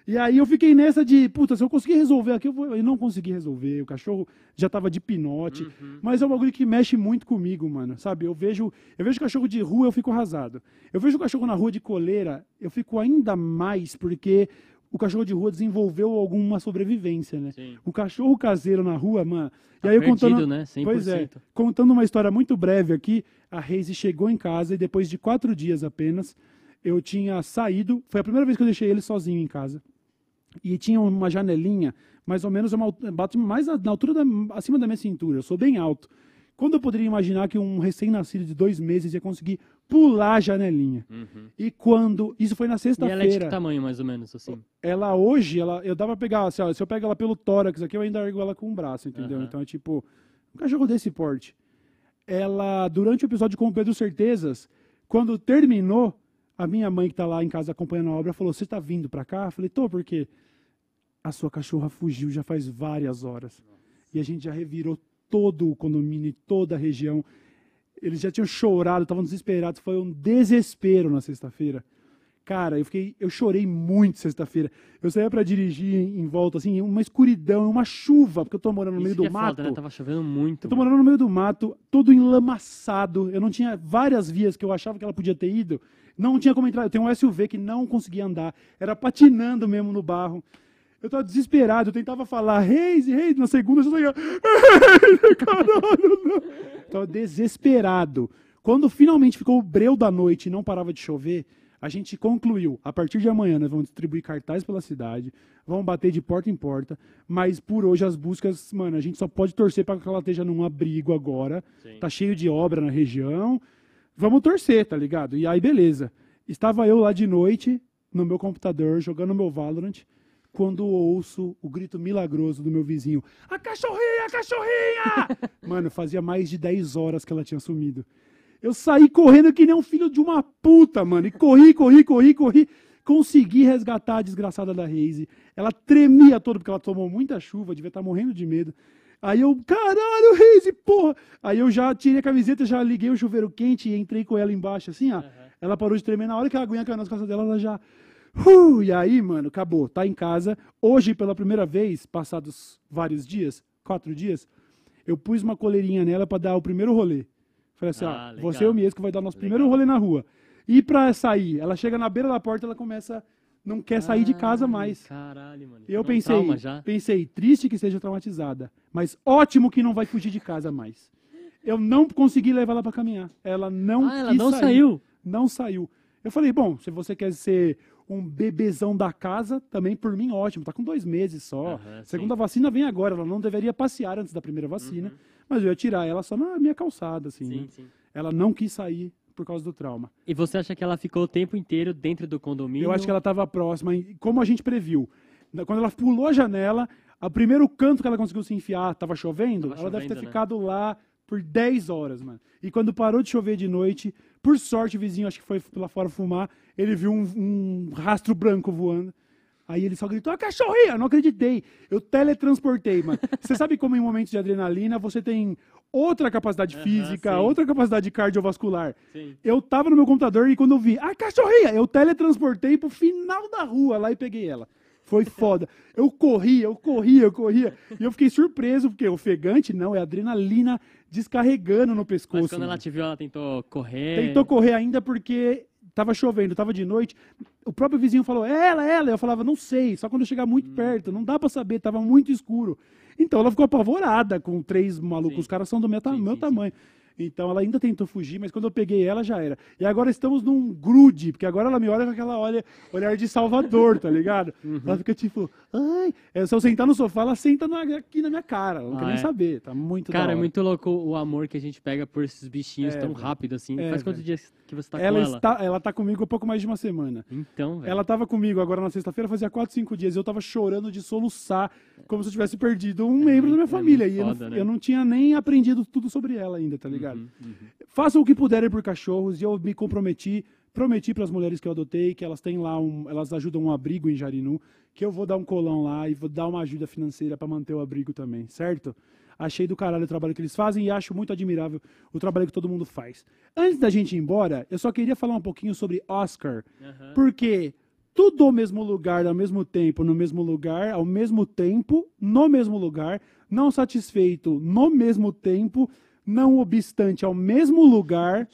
E aí eu fiquei nessa de, puta, se eu conseguir resolver aqui, eu, vou... eu não consegui resolver. O cachorro já tava de pinote. Uhum. Mas é um bagulho que mexe muito comigo, mano. Sabe? Eu vejo, eu vejo cachorro de rua, eu fico arrasado. Eu vejo cachorro na rua de coleira, eu fico ainda mais, porque o cachorro de rua desenvolveu alguma sobrevivência, né? Sim. O cachorro caseiro na rua, mano. Tá e aí eu perdido, contando. né? 100%. Pois é. Contando uma história muito breve aqui, a Reise chegou em casa e depois de quatro dias apenas, eu tinha saído. Foi a primeira vez que eu deixei ele sozinho em casa. E tinha uma janelinha, mais ou menos, uma, bate mais na na altura da, acima da minha cintura. Eu sou bem alto. Quando eu poderia imaginar que um recém-nascido de dois meses ia conseguir pular a janelinha? Uhum. E quando. Isso foi na E ela é de que sexta-feira. tamanho, mais ou menos, assim? Ela hoje, ela, eu dava pra pegar, assim, ó, se eu pego ela pelo tórax aqui, eu ainda ergo ela com um braço, entendeu? Aham. Então é tipo, um cachorro desse porte. Ela, durante o episódio com o Pedro Certezas, quando terminou, a minha mãe que tá lá em casa acompanhando a obra falou: Você tá vindo pra cá? Eu falei: Tô, porque a sua cachorra fugiu já faz várias horas. E a gente já revirou todo o condomínio, e toda a região. Eles já tinham chorado, estavam desesperados. Foi um desespero na sexta-feira. Cara, eu fiquei, eu chorei muito sexta-feira. Eu saía pra dirigir em, volta, assim, uma escuridão, uma chuva, porque eu tô morando no meio Isso que do é mato. foda, né? Tava chovendo muito. Eu tô morando no meio do mato, todo enlamaçado. Eu não tinha várias vias que eu achava que ela podia ter ido. Não tinha como entrar. Eu tenho um SUV que não conseguia andar. Era patinando mesmo no barro. Eu tava desesperado. Eu tentava falar, Reis, Reis. Na segunda eu só "Reis, caralho, não. Tava desesperado. Quando finalmente ficou o breu da noite e não parava de chover, a gente concluiu. A partir de amanhã nós vamos distribuir cartaz pela cidade, vamos bater de porta em porta, mas por hoje as buscas, mano, a gente só pode torcer para que ela esteja num abrigo agora. Sim. Tá cheio de obra na região. Vamos torcer, tá ligado? E aí, beleza. Estava eu lá de noite, no meu computador, jogando meu Valorant, quando ouço o grito milagroso do meu vizinho: A cachorrinha, a cachorrinha! Mano, fazia mais de 10 horas que ela tinha sumido. Eu saí correndo que nem um filho de uma puta, mano. E corri, corri, corri, corri. Consegui resgatar a desgraçada da Reise. Ela tremia toda porque ela tomou muita chuva, devia estar morrendo de medo. Aí eu, caralho, Reise, porra! Aí eu já tirei a camiseta, já liguei o chuveiro quente e entrei com ela embaixo, assim, ó. Ela parou de tremer. Na hora que a aguinha caiu nas costas dela, ela já. Uh, e aí, mano, acabou. Tá em casa. Hoje, pela primeira vez, passados vários dias, quatro dias, eu pus uma coleirinha nela pra dar o primeiro rolê. Falei assim, Ah, legal. você e o Miesco vai dar nosso Legal. primeiro rolê na rua. E pra sair, ela chega na beira da porta, ela começa, não quer sair de casa Ai, mais. Caralho, mano. Eu Um pensei, pensei, triste que seja traumatizada, mas ótimo que não vai fugir de casa mais. Eu não consegui levar ela pra caminhar. Ela não Ah, ela não sair. saiu. Não saiu. Eu falei, bom, se você quer ser um bebezão da casa, também por mim ótimo. Tá com dois meses só. Aham, Segunda sim. vacina vem agora. Ela não deveria passear antes da primeira vacina. Mas eu ia tirar ela só na minha calçada, assim. Sim, né? sim. Ela não quis sair por causa do trauma. E você acha que ela ficou o tempo inteiro dentro do condomínio? Eu acho que ela estava próxima, como a gente previu. Quando ela pulou a janela, o primeiro canto que ela conseguiu se enfiar, estava chovendo, Tava ela deve ter chovendo, né? ficado lá por 10 horas, mano. E quando parou de chover de noite, por sorte o vizinho, acho que foi lá fora fumar, ele viu um, um rastro branco voando. Aí ele só gritou, a cachorrinha! Eu não acreditei. Eu teletransportei, mano. Você sabe como em momentos de adrenalina você tem outra capacidade física, sim. outra capacidade cardiovascular. Sim. Eu tava no meu computador e quando eu vi, a cachorrinha, eu teletransportei pro final da rua lá e peguei ela. Foi foda. Eu corria, eu corria, eu corria. E eu fiquei surpreso, porque ofegante não, é adrenalina descarregando no pescoço. Mas quando ela mano. te viu, ela tentou correr. Tentou correr ainda porque tava chovendo, tava de noite. O próprio vizinho falou, é ela, é ela. Eu falava, não sei, só quando eu chegar Hum. muito perto, não dá pra saber, tava muito escuro. Então ela ficou apavorada com três malucos, Sim. os caras são do meu, Sim, meu sim, tamanho. Então ela ainda tentou fugir, mas quando eu peguei ela já era. E agora estamos num grude, porque agora ela me olha com aquela olha, olhar de Salvador, tá ligado? Uhum. Ela fica tipo, ai. É, se eu sentar no sofá, ela senta na- aqui na minha cara. Ela não Ah, quer nem é? saber. Tá muito Cara, é muito louco o amor que a gente pega por esses bichinhos É, tão velho. rápido assim. É, Faz quantos dias que você tá ela, com ela? está, ela tá comigo há pouco mais de uma semana. Então, velho. Ela tava comigo agora na sexta-feira, fazia 4, 5 dias. Eu tava chorando de soluçar, como se eu tivesse perdido um membro da minha é família. muito e eu, foda, não, né? eu não tinha nem aprendido tudo sobre ela ainda, tá ligado? Uhum, uhum. Façam o que puderem por cachorros e eu me comprometi, prometi para as mulheres que eu adotei que elas têm lá um, elas ajudam um abrigo em Jarinu, que eu vou dar um colão lá e vou dar uma ajuda financeira para manter o abrigo também, certo? Achei do caralho o trabalho que eles fazem e acho muito admirável o trabalho que todo mundo faz. Antes da gente ir embora, eu só queria falar um pouquinho sobre Oscar, Aham. porque tudo ao mesmo lugar, ao mesmo tempo, no mesmo lugar, ao mesmo tempo, no mesmo lugar, não satisfeito, no mesmo tempo, não obstante, ao mesmo lugar,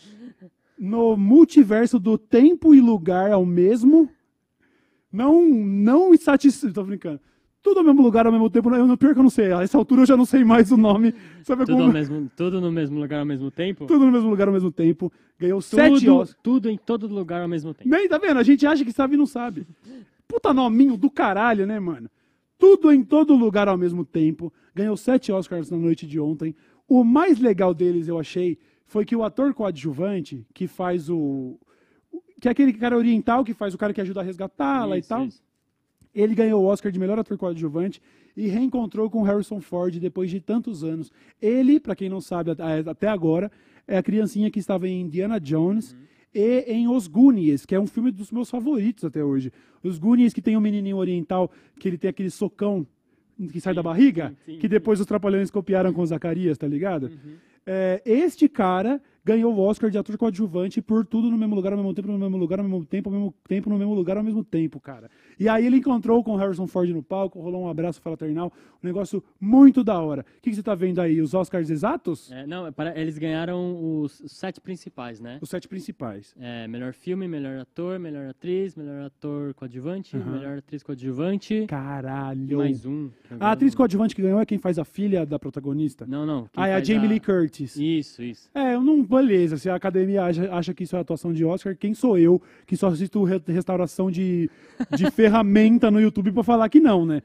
no multiverso do tempo e lugar ao mesmo, não, não insatisfeito, tô brincando. Tudo ao mesmo lugar, ao mesmo tempo, eu pior que eu não sei, a essa altura eu já não sei mais o nome. Sabe Tudo, como... mesmo, tudo no mesmo lugar ao mesmo tempo? Tudo no mesmo lugar ao mesmo tempo. Ganhou sete Tudo, Oscars. tudo em todo lugar ao mesmo tempo. Nem, tá vendo? A gente acha que sabe e não sabe. Puta nominho do caralho, né, mano? Tudo em todo lugar ao mesmo tempo. Ganhou sete Oscars na noite de ontem. O mais legal deles, eu achei, foi que o ator coadjuvante, que faz o. Que é aquele cara oriental que faz o cara que ajuda a resgatá-la e tal. isso. Ele ganhou o Oscar de melhor ator coadjuvante e reencontrou com Harrison Ford depois de tantos anos. Ele, pra quem não sabe até agora, é a criancinha que estava em Indiana Jones e em Os Goonies, que é um filme dos meus favoritos até hoje. Os Goonies que tem um menininho oriental que ele tem aquele socão que sai da barriga, sim, sim, que depois os Trapalhões copiaram com Zacarias, tá ligado? Uhum. É, este cara ganhou o Oscar de ator coadjuvante por tudo no mesmo lugar, ao mesmo tempo, no mesmo lugar, ao mesmo tempo, ao mesmo tempo, no mesmo lugar, ao mesmo tempo, cara. E aí ele encontrou com o Harrison Ford no palco, rolou um abraço fraternal, um negócio muito da hora. O que, que você tá vendo aí? Os Oscars exatos? É, não, é eles ganharam os sete principais, né? Os sete principais. É, melhor filme, melhor ator, melhor atriz, melhor ator coadjuvante, Aham. melhor atriz coadjuvante. E Caralho. mais um. A atriz coadjuvante que ganhou é quem faz a filha da protagonista. Não, não. ah, é a Jamie Lee Curtis. Isso, isso. É, eu não. Beleza, se a academia acha, acha que isso é atuação de Oscar, quem sou eu que só assisto re- restauração de, de ferramenta no YouTube pra falar que não, né?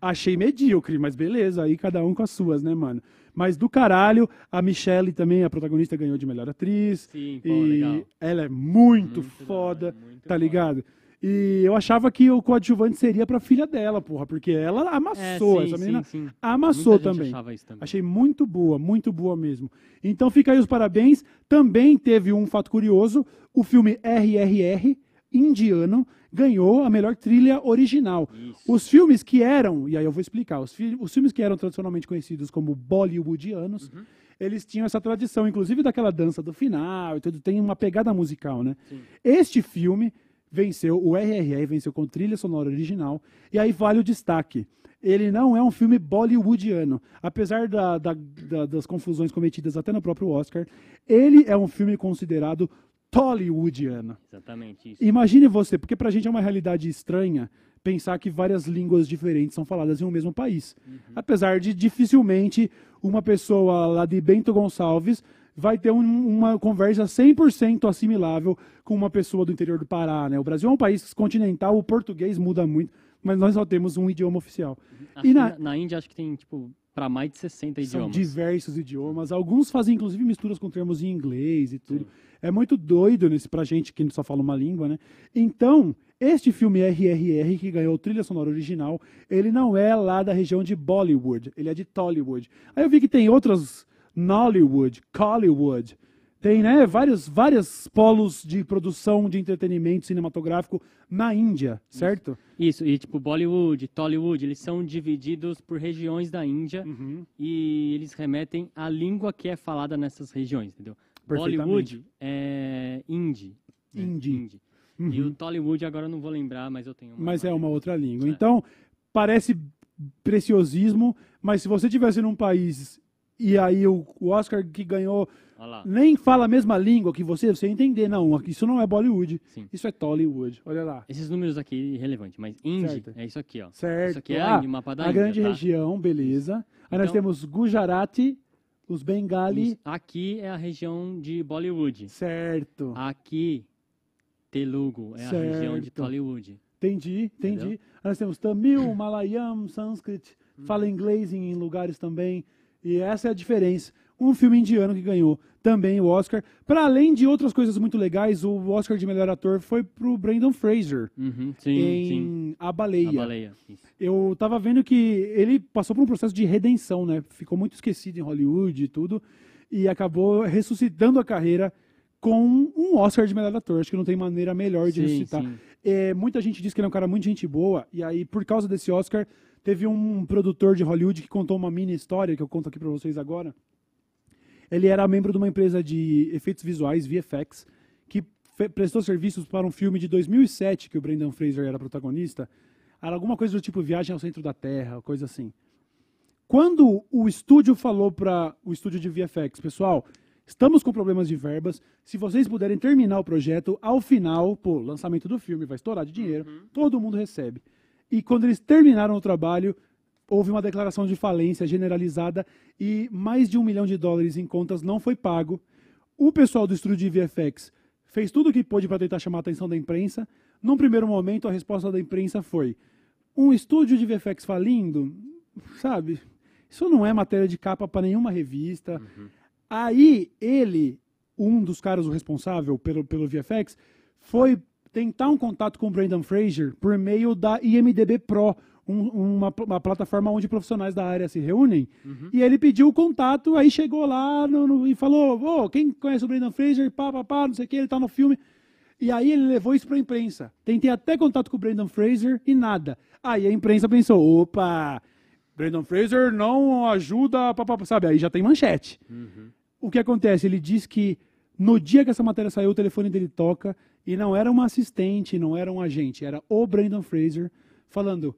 Achei medíocre, mas beleza, aí cada um com as suas, né, mano? Mas do caralho, a Michelle também, a protagonista, ganhou de melhor atriz. Sim, pô, e legal. ela é muito, Muito da foda, hora, muito tá foda. ligado? E eu achava que o coadjuvante seria pra filha dela, porra, porque ela amassou. É, sim, essa sim, menina sim. amassou Muita gente também. também. Achei muito boa, muito boa mesmo. Então fica aí os parabéns. Também teve um fato curioso: o filme RRR, indiano, ganhou a melhor trilha original. Isso. Os filmes que eram, e aí eu vou explicar, os, fi- os filmes que eram tradicionalmente conhecidos como bollywoodianos, Uhum. eles tinham essa tradição, inclusive daquela dança do final, e tudo, tem uma pegada musical, né? Sim. Este filme venceu, o RRR venceu com trilha sonora original, e aí vale o destaque. Ele não é um filme bollywoodiano. Apesar da- da- da- das confusões cometidas até no próprio Oscar, ele é um filme considerado tollywoodiano. Exatamente isso. Imagine você, porque pra gente é uma realidade estranha pensar que várias línguas diferentes são faladas em um mesmo país. Apesar de dificilmente uma pessoa lá de Bento Gonçalves vai ter um- uma conversa 100% assimilável com uma pessoa do interior do Pará, né? O Brasil é um país continental, o português muda muito, mas nós só temos um idioma oficial. Acho E na... na Índia acho que tem, tipo, pra mais de 60 São idiomas. diversos idiomas. Alguns fazem, inclusive, misturas com termos em inglês e tudo. É muito doido nesse, pra gente que só fala uma língua, né? Então, este filme RRR, que ganhou trilha sonora original, ele não é lá da região de Bollywood, ele é de Tollywood. Aí eu vi que tem outros Nollywood, Collywood. Tem, né, vários, vários polos de produção de entretenimento cinematográfico na Índia, certo? Isso, e tipo, Bollywood, Tollywood, eles são divididos por regiões da Índia Uhum. e eles remetem à língua que é falada nessas regiões, entendeu? Bollywood é hindi. né? Hindi. hindi. E o Tollywood agora eu não vou lembrar, mas eu tenho uma. mas é uma outra língua. É. Então, parece preciosismo, mas se você tivesse num país e aí o, Oscar que ganhou. Nem fala a mesma língua que você, você entender, não, isso não é Bollywood, Sim. isso é Tollywood, olha lá. Esses números aqui irrelevantes, mas Certo. é isso aqui, ó. Certo. Isso aqui é Ah, o mapa da a Índia, grande tá? região, beleza. Aí nós Então- temos Gujarati, os Bengali, Isso. Aqui é a região de Bollywood. certo. Aqui, Telugu é a região de Certo. Tollywood. Entendi, entendi. Entendeu? Aí nós temos Tamil, Malayam, Sanskrit, fala inglês em lugares também. E essa é a diferença. Um filme indiano que ganhou também o Oscar. Para além de outras coisas muito legais, o Oscar de melhor ator foi pro Brandon Fraser Uhum, sim, em sim. A Baleia. A baleia. Eu tava vendo que ele passou por um processo de redenção, né? Ficou muito esquecido em Hollywood e tudo. E acabou ressuscitando a carreira com um Oscar de melhor ator. Acho que não tem maneira melhor de Sim, ressuscitar. sim. É, muita gente diz que ele é um cara muito gente boa. E aí, por causa desse Oscar, teve um produtor de Hollywood que contou uma mini história que eu conto aqui pra vocês agora. Ele era membro de uma empresa de efeitos visuais, VFX, que prestou serviços para um filme de 2007 que o Brendan Fraser era protagonista. Era alguma coisa do tipo Viagem ao Centro da Terra, coisa assim. Quando o estúdio falou para o estúdio de VFX, pessoal, estamos com problemas de verbas. Se vocês puderem terminar o projeto, ao final, pô, lançamento do filme vai estourar de dinheiro, todo mundo recebe. E quando eles terminaram o trabalho, houve uma declaração de falência generalizada e mais de um milhão de dólares em contas não foi pago. O pessoal do estúdio de VFX fez tudo o que pôde para tentar chamar a atenção da imprensa. Num primeiro momento, a resposta da imprensa foi: um estúdio de VFX falindo, sabe? Isso não é matéria de capa para nenhuma revista. Aí ele, um dos caras o responsável pelo, pelo VFX, foi tentar um contato com o Brandon Fraser por meio da IMDB Pro, um- uma, uma plataforma onde profissionais da área se reúnem. E ele pediu o contato, aí chegou lá no- no- e falou: Ô, quem conhece o Brandon Fraser? Pá, pá, pá, não sei o que, ele tá no filme. E aí ele levou isso pra imprensa. Tentei até contato com o Brandon Fraser e nada. Aí a imprensa pensou: opa, Brandon Fraser não ajuda, pá, pá, pá", sabe? Aí já tem manchete. O que acontece? Ele diz que no dia que essa matéria saiu, o telefone dele toca e não era uma assistente, não era um agente, era o Brandon Fraser falando: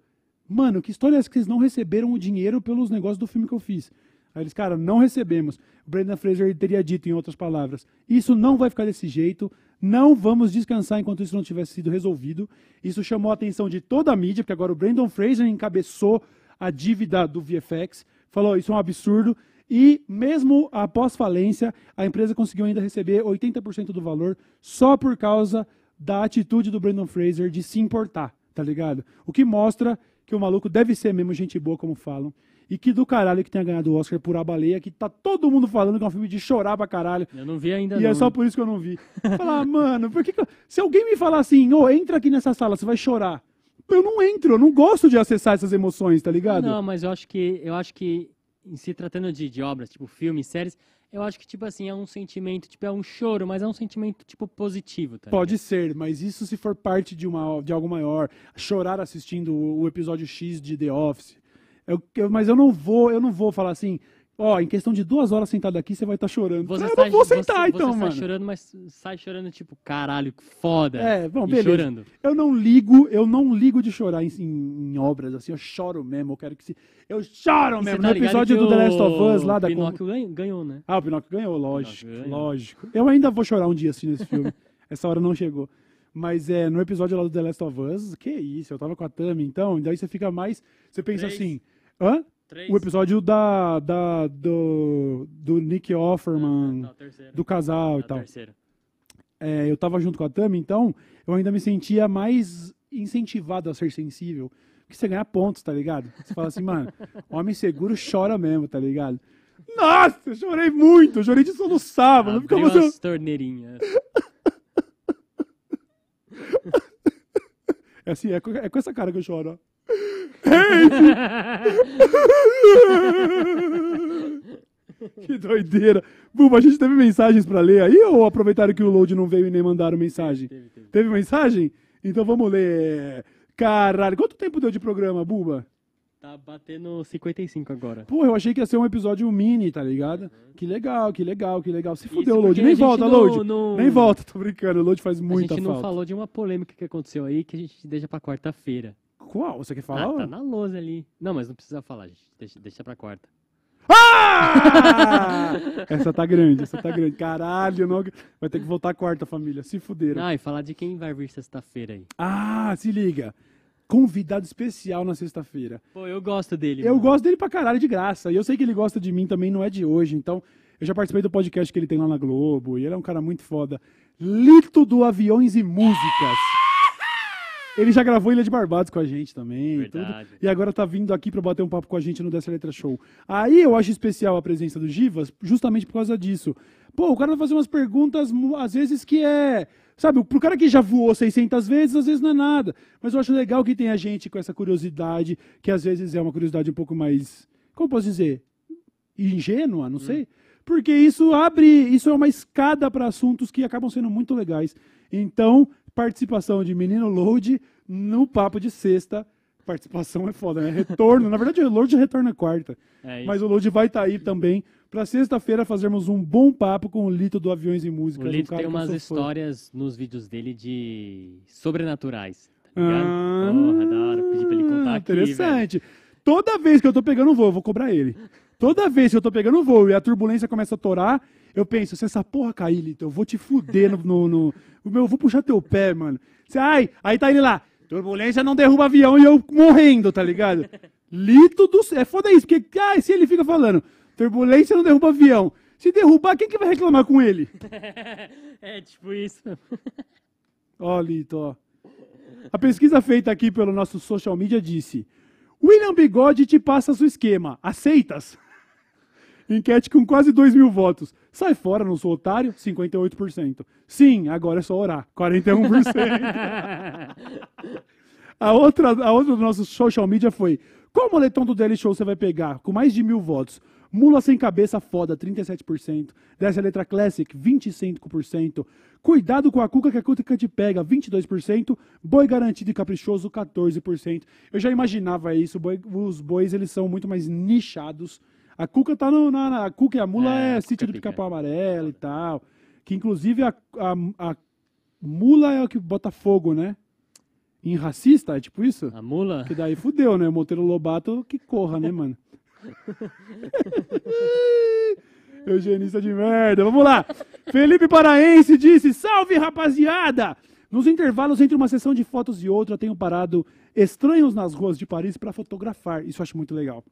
Mano, que história é essa que vocês não receberam o dinheiro pelos negócios do filme que eu fiz? Aí eles, cara, não recebemos. O Brandon Fraser teria dito, em outras palavras, isso não vai ficar desse jeito, não vamos descansar enquanto isso não tivesse sido resolvido. Isso chamou a atenção de toda a mídia, porque agora o Brandon Fraser encabeçou a dívida do VFX, falou, isso é um absurdo, e mesmo após falência, a empresa conseguiu ainda receber 80% do valor só por causa da atitude do Brandon Fraser de se importar, tá ligado? O que mostra que o maluco deve ser mesmo gente boa, como falam. E que do caralho que tenha ganhado o Oscar por A Baleia, que tá todo mundo falando que é um filme de chorar pra caralho. Eu não vi ainda E não. é só por isso que eu não vi. Falar, mano, por que, que eu- Se alguém me falar assim, ô, entra aqui nessa sala, você vai chorar. Eu não entro, eu não gosto de acessar essas emoções, tá ligado? Não, mas eu acho que eu acho que em se tratando de, de obras, tipo filmes, séries, eu acho que tipo assim, é um sentimento, tipo é um choro, mas é um sentimento tipo positivo, tá? Pode ser, mas isso se for parte de, uma, de algo maior. Chorar assistindo o, episódio X de The Office. Eu- eu- mas eu não vou, eu não vou falar assim, ó, em questão de duas horas sentado aqui, você vai estar chorando. Você eu sai, não vou você- sentar, então, você mano. sai chorando, mas sai chorando tipo, caralho, que foda. É, bom, e beleza. chorando. Eu não ligo, eu não ligo de chorar em, em- em obras, assim, eu choro mesmo, eu quero que se... Eu choro E você mesmo, tá no episódio do The Last of Us, o lá da... Pinóquio ganhou, ganhou, né? Ah, o Pinóquio ganhou, lógico, Pinóquio ganhou. lógico. Eu ainda vou chorar um dia assistindo esse filme. Essa hora não chegou. Mas é, no episódio lá do The Last of Us, que isso, eu tava com a Tami, então, daí você fica mais... Você pensa Três. assim, hã? Três. O episódio da, da, do, do Nick Offerman, Não, terceiro. do casal Não, e tal. É, eu tava junto com a Tami, então eu ainda me sentia mais incentivado a ser sensível. Porque você ganha pontos, tá ligado? Você fala assim, mano, homem seguro chora mesmo, tá ligado? Nossa, eu chorei muito, eu chorei de soluçar, mano. Abriu você... as torneirinhas. É assim, é com, é com essa cara que eu choro, ó. Que doideira. Buba, a gente teve mensagens pra ler aí ou aproveitaram que o load não veio e nem mandaram mensagem? Teve, teve. Teve mensagem? Então vamos ler. Caralho, quanto tempo deu de programa, Buba? Tá batendo 55 agora. Pô, eu achei que ia ser um episódio mini, tá ligado? Que legal, que legal, que legal. Se fudeu, Load. Nem a volta, não- Load. não- Nem volta, tô brincando. O Load faz a muita gente não falta. falou de uma polêmica que aconteceu aí que a gente deixa pra quarta-feira. Qual? Você quer Ah, falar? tá na lousa ali. Não, mas não precisa falar, gente. Deixa, deixa pra quarta. Ah! essa tá grande, essa tá grande. Caralho, não... vai ter que voltar quarta, família. Se fuderam. Ah, e falar de quem vai vir sexta-feira aí. Ah, se liga. Convidado especial na sexta-feira. Pô, eu gosto dele. Eu mano. gosto dele pra caralho de graça. E eu sei que ele gosta de mim também, não é de hoje. Então, eu já participei do podcast que ele tem lá na Globo. E ele é um cara muito foda. Lito do Aviões e Músicas. Ele já gravou Ilha de Barbados com a gente também. e tudo. Verdade. E agora tá vindo aqui pra bater um papo com a gente no Dessa Letra Show. Aí eu acho especial a presença do Givas, justamente por causa disso. Pô, o cara vai fazer umas perguntas, às vezes, que é. Sabe, pro cara que já voou 600 vezes, às vezes não é nada. Mas eu acho legal que tem a gente com essa curiosidade, que às vezes é uma curiosidade um pouco mais. Como posso dizer? Ingênua, não sei. Porque isso abre. Isso é uma escada para assuntos que acabam sendo muito legais. Então, participação de Menino Load no Papo de Sexta. Participação é foda, né? Retorno. Na verdade, o Load retorna quarta. É. Mas o Load vai estar aí também pra sexta-feira fazermos um bom papo com o Lito do Aviões e Música. O um Lito cara tem umas sou fã. histórias nos vídeos dele de sobrenaturais. Tá? Ah, Porra, da hora. Pedi pra ele contar aqui. Interessante. Toda vez que eu tô pegando um voo, eu vou cobrar ele. Toda vez que eu tô pegando um voo e a turbulência começa a torar, eu penso, se essa porra cair, Lito, eu vou te fuder no. no, no- meu, eu vou puxar teu pé, mano. Você, ai, aí tá ele lá. Turbulência não derruba avião e eu morrendo, tá ligado? Lito do céu. É foda isso, porque ai, se ele fica falando, turbulência não derruba avião. Se derrubar, quem que vai reclamar com ele? é tipo isso. Ó, Lito, ó. A pesquisa feita aqui pelo nosso social media disse: William Bigode te passa seu esquema. Aceitas? Enquete com quase 2 mil votos. Sai fora, não sou otário? 58%. Sim, agora é só orar. 41%. a, outra, a outra do nosso social media foi: Qual moletom do Daily Show você vai pegar? Com mais de mil votos. Mula sem cabeça foda, 37%. Desce a letra Classic, 25%. Cuidado com a cuca que a cuca te pega, 22%. Boi garantido e caprichoso, 14%. Eu já imaginava isso. boi- os bois, eles são muito mais nichados. A cuca tá no, na, na- A cuca e a mula É, é, sítio cuca do pica. pica-pau amarelo e tal. Que inclusive a, a, a mula é o que bota fogo, né? Em racista, é tipo isso? A mula? Que daí fudeu, né? O Monteiro Lobato que corra, né, mano? Eugenista de merda. Vamos lá. Felipe Paraense disse: Salve, rapaziada! Nos intervalos entre uma sessão de fotos e outra, tenho parado estranhos nas ruas de Paris para fotografar. Isso eu acho muito legal.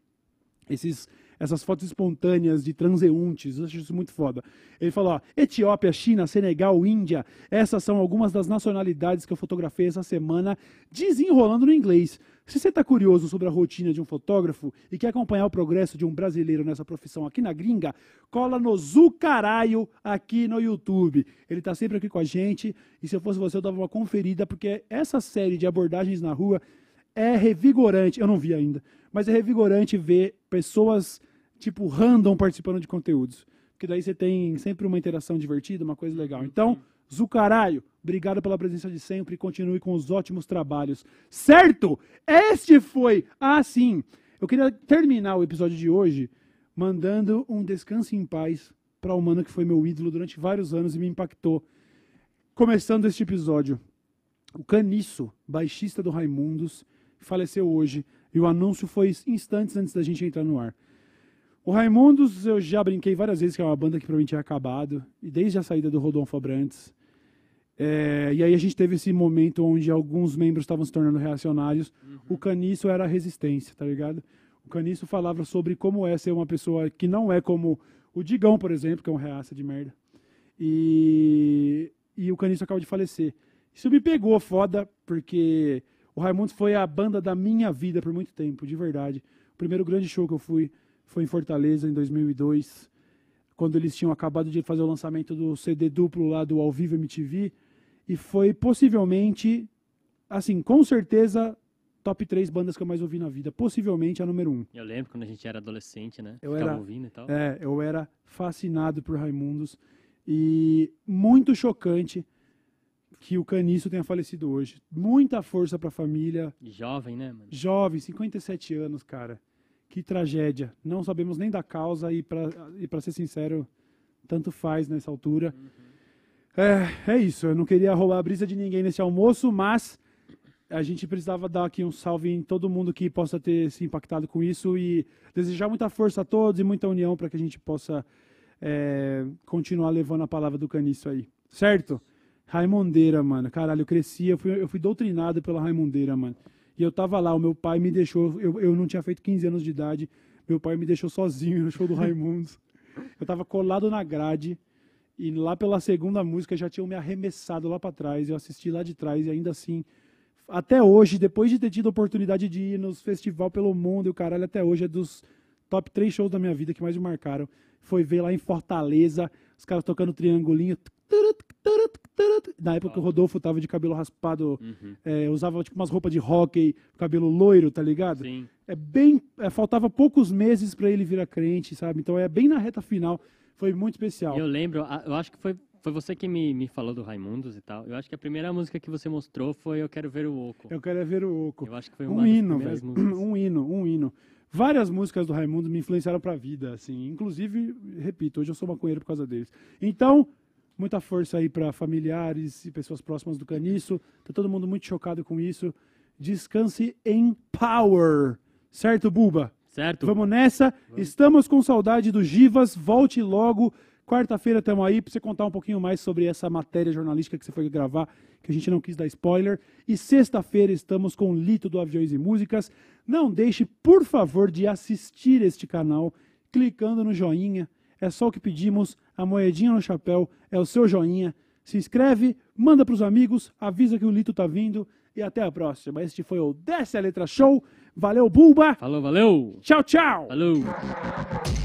Esses, essas fotos espontâneas de transeuntes, eu acho isso muito foda. Ele falou: ó, Etiópia, China, Senegal, Índia, essas são algumas das nacionalidades que eu fotografei essa semana, desenrolando no inglês. Se você está curioso sobre a rotina de um fotógrafo e quer acompanhar o progresso de um brasileiro nessa profissão aqui na gringa, cola no Zucaraio aqui no YouTube. Ele está sempre aqui com a gente e se eu fosse você, eu dava uma conferida, porque essa série de abordagens na rua é revigorante. Eu não vi ainda, mas é revigorante ver pessoas tipo random participando de conteúdos. Porque daí você tem sempre uma interação divertida, uma coisa legal. Então, Zucaraio, obrigado pela presença de sempre e continue com os ótimos trabalhos. Certo? Este foi. Ah, sim. Eu queria terminar o episódio de hoje mandando um descanso em paz para o mano que foi meu ídolo durante vários anos e me impactou. Começando este episódio, o Caniço, baixista do Raimundos, faleceu hoje e o anúncio foi instantes antes da gente entrar no ar. O Raimundos, eu já brinquei várias vezes que é uma banda que mim tinha acabado, e desde a saída do Rodolfo Abrantes. É, e aí a gente teve esse momento onde alguns membros estavam se tornando reacionários. O Caniço era a resistência, tá ligado? O Caniço falava sobre como é ser uma pessoa que não é como o Digão, por exemplo, que é um reaça de merda. E, e o Caniço acaba de falecer. Isso me pegou foda, porque o Raimundos foi a banda da minha vida por muito tempo, de verdade. O primeiro grande show que eu fui foi em Fortaleza, em 2002, quando eles tinham acabado de fazer o lançamento do CD duplo lá do Ao Vivo MTV. E foi possivelmente, assim, com certeza, top 3 bandas que eu mais ouvi na vida. Possivelmente a número 1. Eu lembro quando a gente era adolescente, né? Eu Ficava era- ouvindo e tal. É, eu era fascinado por Raimundos. E muito chocante que o Caniço tenha falecido hoje. Muita força pra família. Jovem, né, mano? Jovem, 57 anos, cara. Que tragédia. Não sabemos nem da causa e pra, pra ser sincero, tanto faz nessa altura. É, é isso. Eu não queria roubar a brisa de ninguém nesse almoço, mas a gente precisava dar aqui um salve em todo mundo que possa ter se impactado com isso e desejar muita força a todos e muita união para que a gente possa é, continuar levando a palavra do caniço aí. Certo? Raimundeira, mano. Caralho, eu cresci, eu fui, eu fui doutrinado pela Raimundeira, mano. E eu tava lá, o meu pai me deixou, eu, eu não tinha feito 15 anos de idade, meu pai me deixou sozinho no show do Raimundos. Eu tava colado na grade e lá pela segunda música já tinham me arremessado lá pra trás. Eu assisti lá de trás e ainda assim, até hoje, depois de ter tido a oportunidade de ir nos festival pelo mundo e o caralho, até hoje é dos top três shows da minha vida que mais me marcaram. Foi ver lá em Fortaleza, os caras tocando triangulinho. Na época que o Rodolfo tava de cabelo raspado, Uhum. é, usava tipo umas roupas de hockey, cabelo loiro, tá ligado? Sim. É bem. é, faltava poucos meses pra ele virar crente, sabe? Então é bem na reta final. Foi muito especial. Eu lembro, eu acho que foi, Foi você que me, me falou do Raimundos e tal. Eu acho que a primeira música que você mostrou foi Eu Quero Ver o Oco. Eu quero é ver o Oco. Eu acho que foi uma Um hino, velho. Um hino, um hino. Várias músicas do Raimundo me influenciaram pra vida, assim. Inclusive, repito, hoje eu sou maconheiro por causa deles. Então, muita força aí pra familiares e pessoas próximas do Caniço. Tá todo mundo muito chocado com isso. Descanse em power. Certo, Buba? Certo? Vamos nessa. Estamos com saudade do Givas. Volte logo. Quarta-feira estamos aí para você contar um pouquinho mais sobre essa matéria jornalística que você foi gravar, que a gente não quis dar spoiler. E sexta-feira estamos com o Lito do Aviões e Músicas. Não deixe, por favor, de assistir este canal clicando no joinha. É só o que pedimos. A moedinha no chapéu é o seu joinha. Se inscreve, manda para os amigos, avisa que o Lito tá vindo. E até a próxima. Este foi o Desce a Letra Show. Valeu, Bulba! Falou, valeu! Tchau, tchau! Falou!